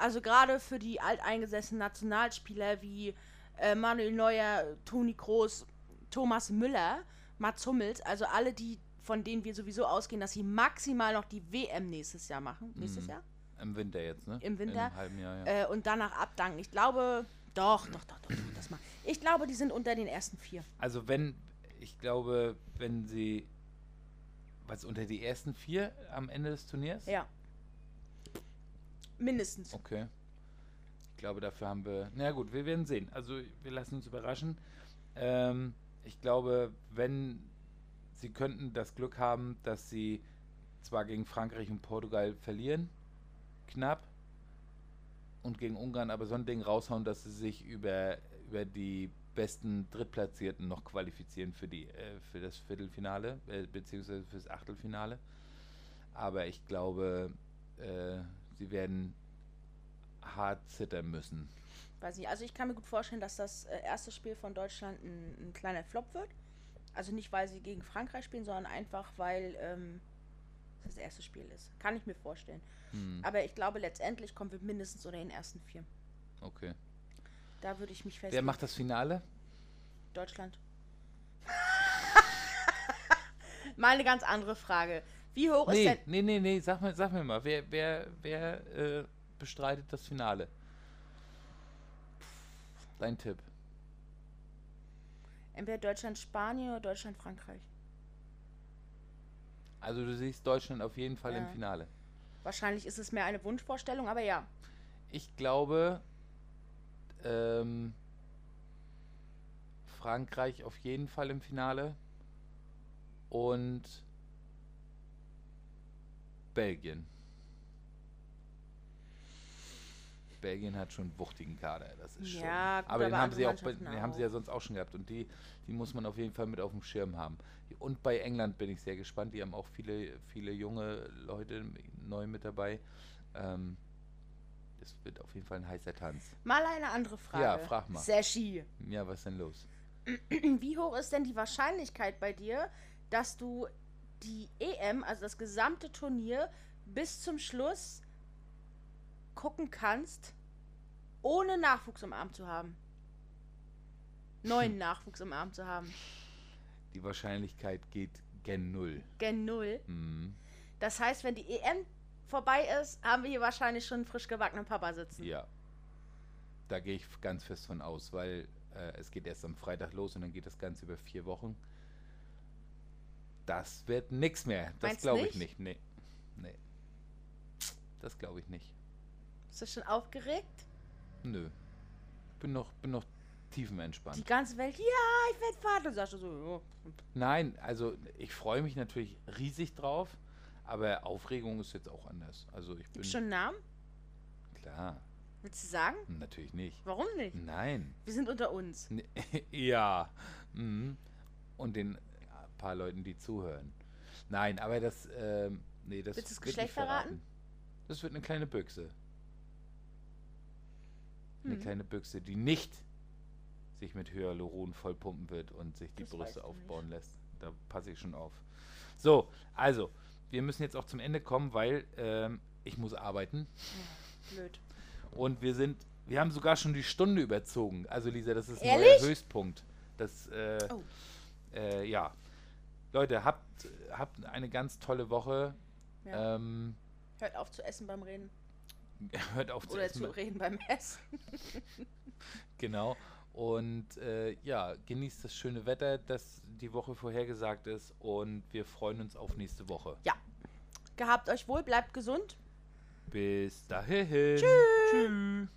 Also gerade für die alteingesessenen Nationalspieler wie äh, Manuel Neuer, Toni Kroos, Thomas Müller, Mats Hummels, also alle die, von denen wir sowieso ausgehen, dass sie maximal noch die WM nächstes Jahr machen. Nächstes Mhm. Jahr? Im Winter jetzt, ne? Im Winter, Im halben Jahr, ja. Äh, und danach abdanken. Ich glaube, doch, doch, doch, doch, doch, das mal. Ich glaube, die sind unter den ersten vier. Also wenn, ich glaube, wenn sie, was unter die ersten vier am Ende des Turniers? Ja. Mindestens. Okay. Ich glaube, dafür haben wir. Na gut, wir werden sehen. Also wir lassen uns überraschen. Ähm, ich glaube, wenn sie könnten das Glück haben, dass sie zwar gegen Frankreich und Portugal verlieren, knapp, und gegen Ungarn aber so ein Ding raushauen, dass sie sich über, über die besten Drittplatzierten noch qualifizieren für die äh, für das Viertelfinale äh, beziehungsweise fürs Achtelfinale. Aber ich glaube, äh, sie werden hart zittern müssen. Weiß nicht. Also ich kann mir gut vorstellen, dass das äh, erste Spiel von Deutschland ein, ein kleiner Flop wird. Also nicht, weil sie gegen Frankreich spielen, sondern einfach, weil ähm, das das erste Spiel ist. Kann ich mir vorstellen. Hm, Aber ich glaube, letztendlich kommen wir mindestens unter den ersten vier. okay. Da würde ich mich festlegen. Wer macht das Finale? Deutschland. <laughs> Mal eine ganz andere Frage. Wie hoch ist Nee, denn. nee, nee, nee, sag mir, sag mir mal, wer, wer, wer äh, bestreitet das Finale? Dein Tipp. Entweder Deutschland-Spanien oder Deutschland-Frankreich. Also du siehst Deutschland auf jeden Fall im Ja. Finale. Wahrscheinlich ist es mehr eine Wunschvorstellung, aber ja. Ich glaube, ähm, Frankreich auf jeden Fall im Finale und Belgien. Belgien hat schon einen wuchtigen Kader, das ist schon. Ja, gut, aber den aber haben sie auch, bei- den haben sie ja sonst auch schon gehabt und die, die muss man auf jeden Fall mit auf dem Schirm haben. Und bei England bin ich sehr gespannt. Die haben auch viele, viele junge Leute neu mit dabei. Ähm, das wird auf jeden Fall ein heißer Tanz. Mal eine andere Frage. Ja, frag mal. Seshi, Ja, was ist denn los? <clears throat> wie hoch ist denn die Wahrscheinlichkeit bei dir, dass du die EM, also das gesamte Turnier, bis zum Schluss gucken kannst, ohne Nachwuchs im Arm zu haben? Neuen <laughs> Nachwuchs im Arm zu haben. Die Wahrscheinlichkeit geht gen Null. Gen Null. Mhm. Das heißt, wenn die EM vorbei ist, haben wir hier wahrscheinlich schon einen frisch gebackenen Papa sitzen. Ja. Da gehe ich ganz fest von aus, weil äh, es geht erst am Freitag los und dann geht das Ganze über vier Wochen. Das wird nix mehr. Das glaube ich nicht? nicht. Nee. Nee. Das glaube ich nicht. Bist du schon aufgeregt? Nö. Bin noch, bin noch Die tiefenentspannt. ganze Welt, ja, ich werde Vater. Sagst du so, ja. Nein, also ich freue mich natürlich riesig drauf, aber Aufregung ist jetzt auch anders. Also ich bin Gibt's schon einen Namen? klar, Willst du sagen? natürlich nicht. Warum nicht? Nein. Wir sind unter uns. <laughs> Ja. Mhm. Und den paar Leuten, die zuhören. Nein, aber das, ähm, nee, das Willst du das wird Geschlecht verraten. verraten? Das wird eine kleine Büchse. Eine Hm. kleine Büchse, die nicht sich mit Hyaluron vollpumpen wird und sich die Das Brüste aufbauen lässt. Da passe ich schon auf. So, also, wir müssen jetzt auch zum Ende kommen, weil ähm, ich muss arbeiten. Blöd. Und wir sind, wir haben sogar schon die Stunde überzogen. Also Lisa, das ist ein Ehrlich? neuer Höchstpunkt. Das, äh, Oh. äh, ja. Leute, habt, habt eine ganz tolle Woche. Ja. Ähm, Hört auf zu essen beim Reden. <laughs> hört auf zu Oder essen. zu reden beim Essen. <laughs> Genau. Und äh, ja, genießt das schöne Wetter, das die Woche vorhergesagt ist. Und wir freuen uns auf nächste Woche. Gehabt euch wohl, bleibt gesund. Bis dahin. Tschüss. Tschüss.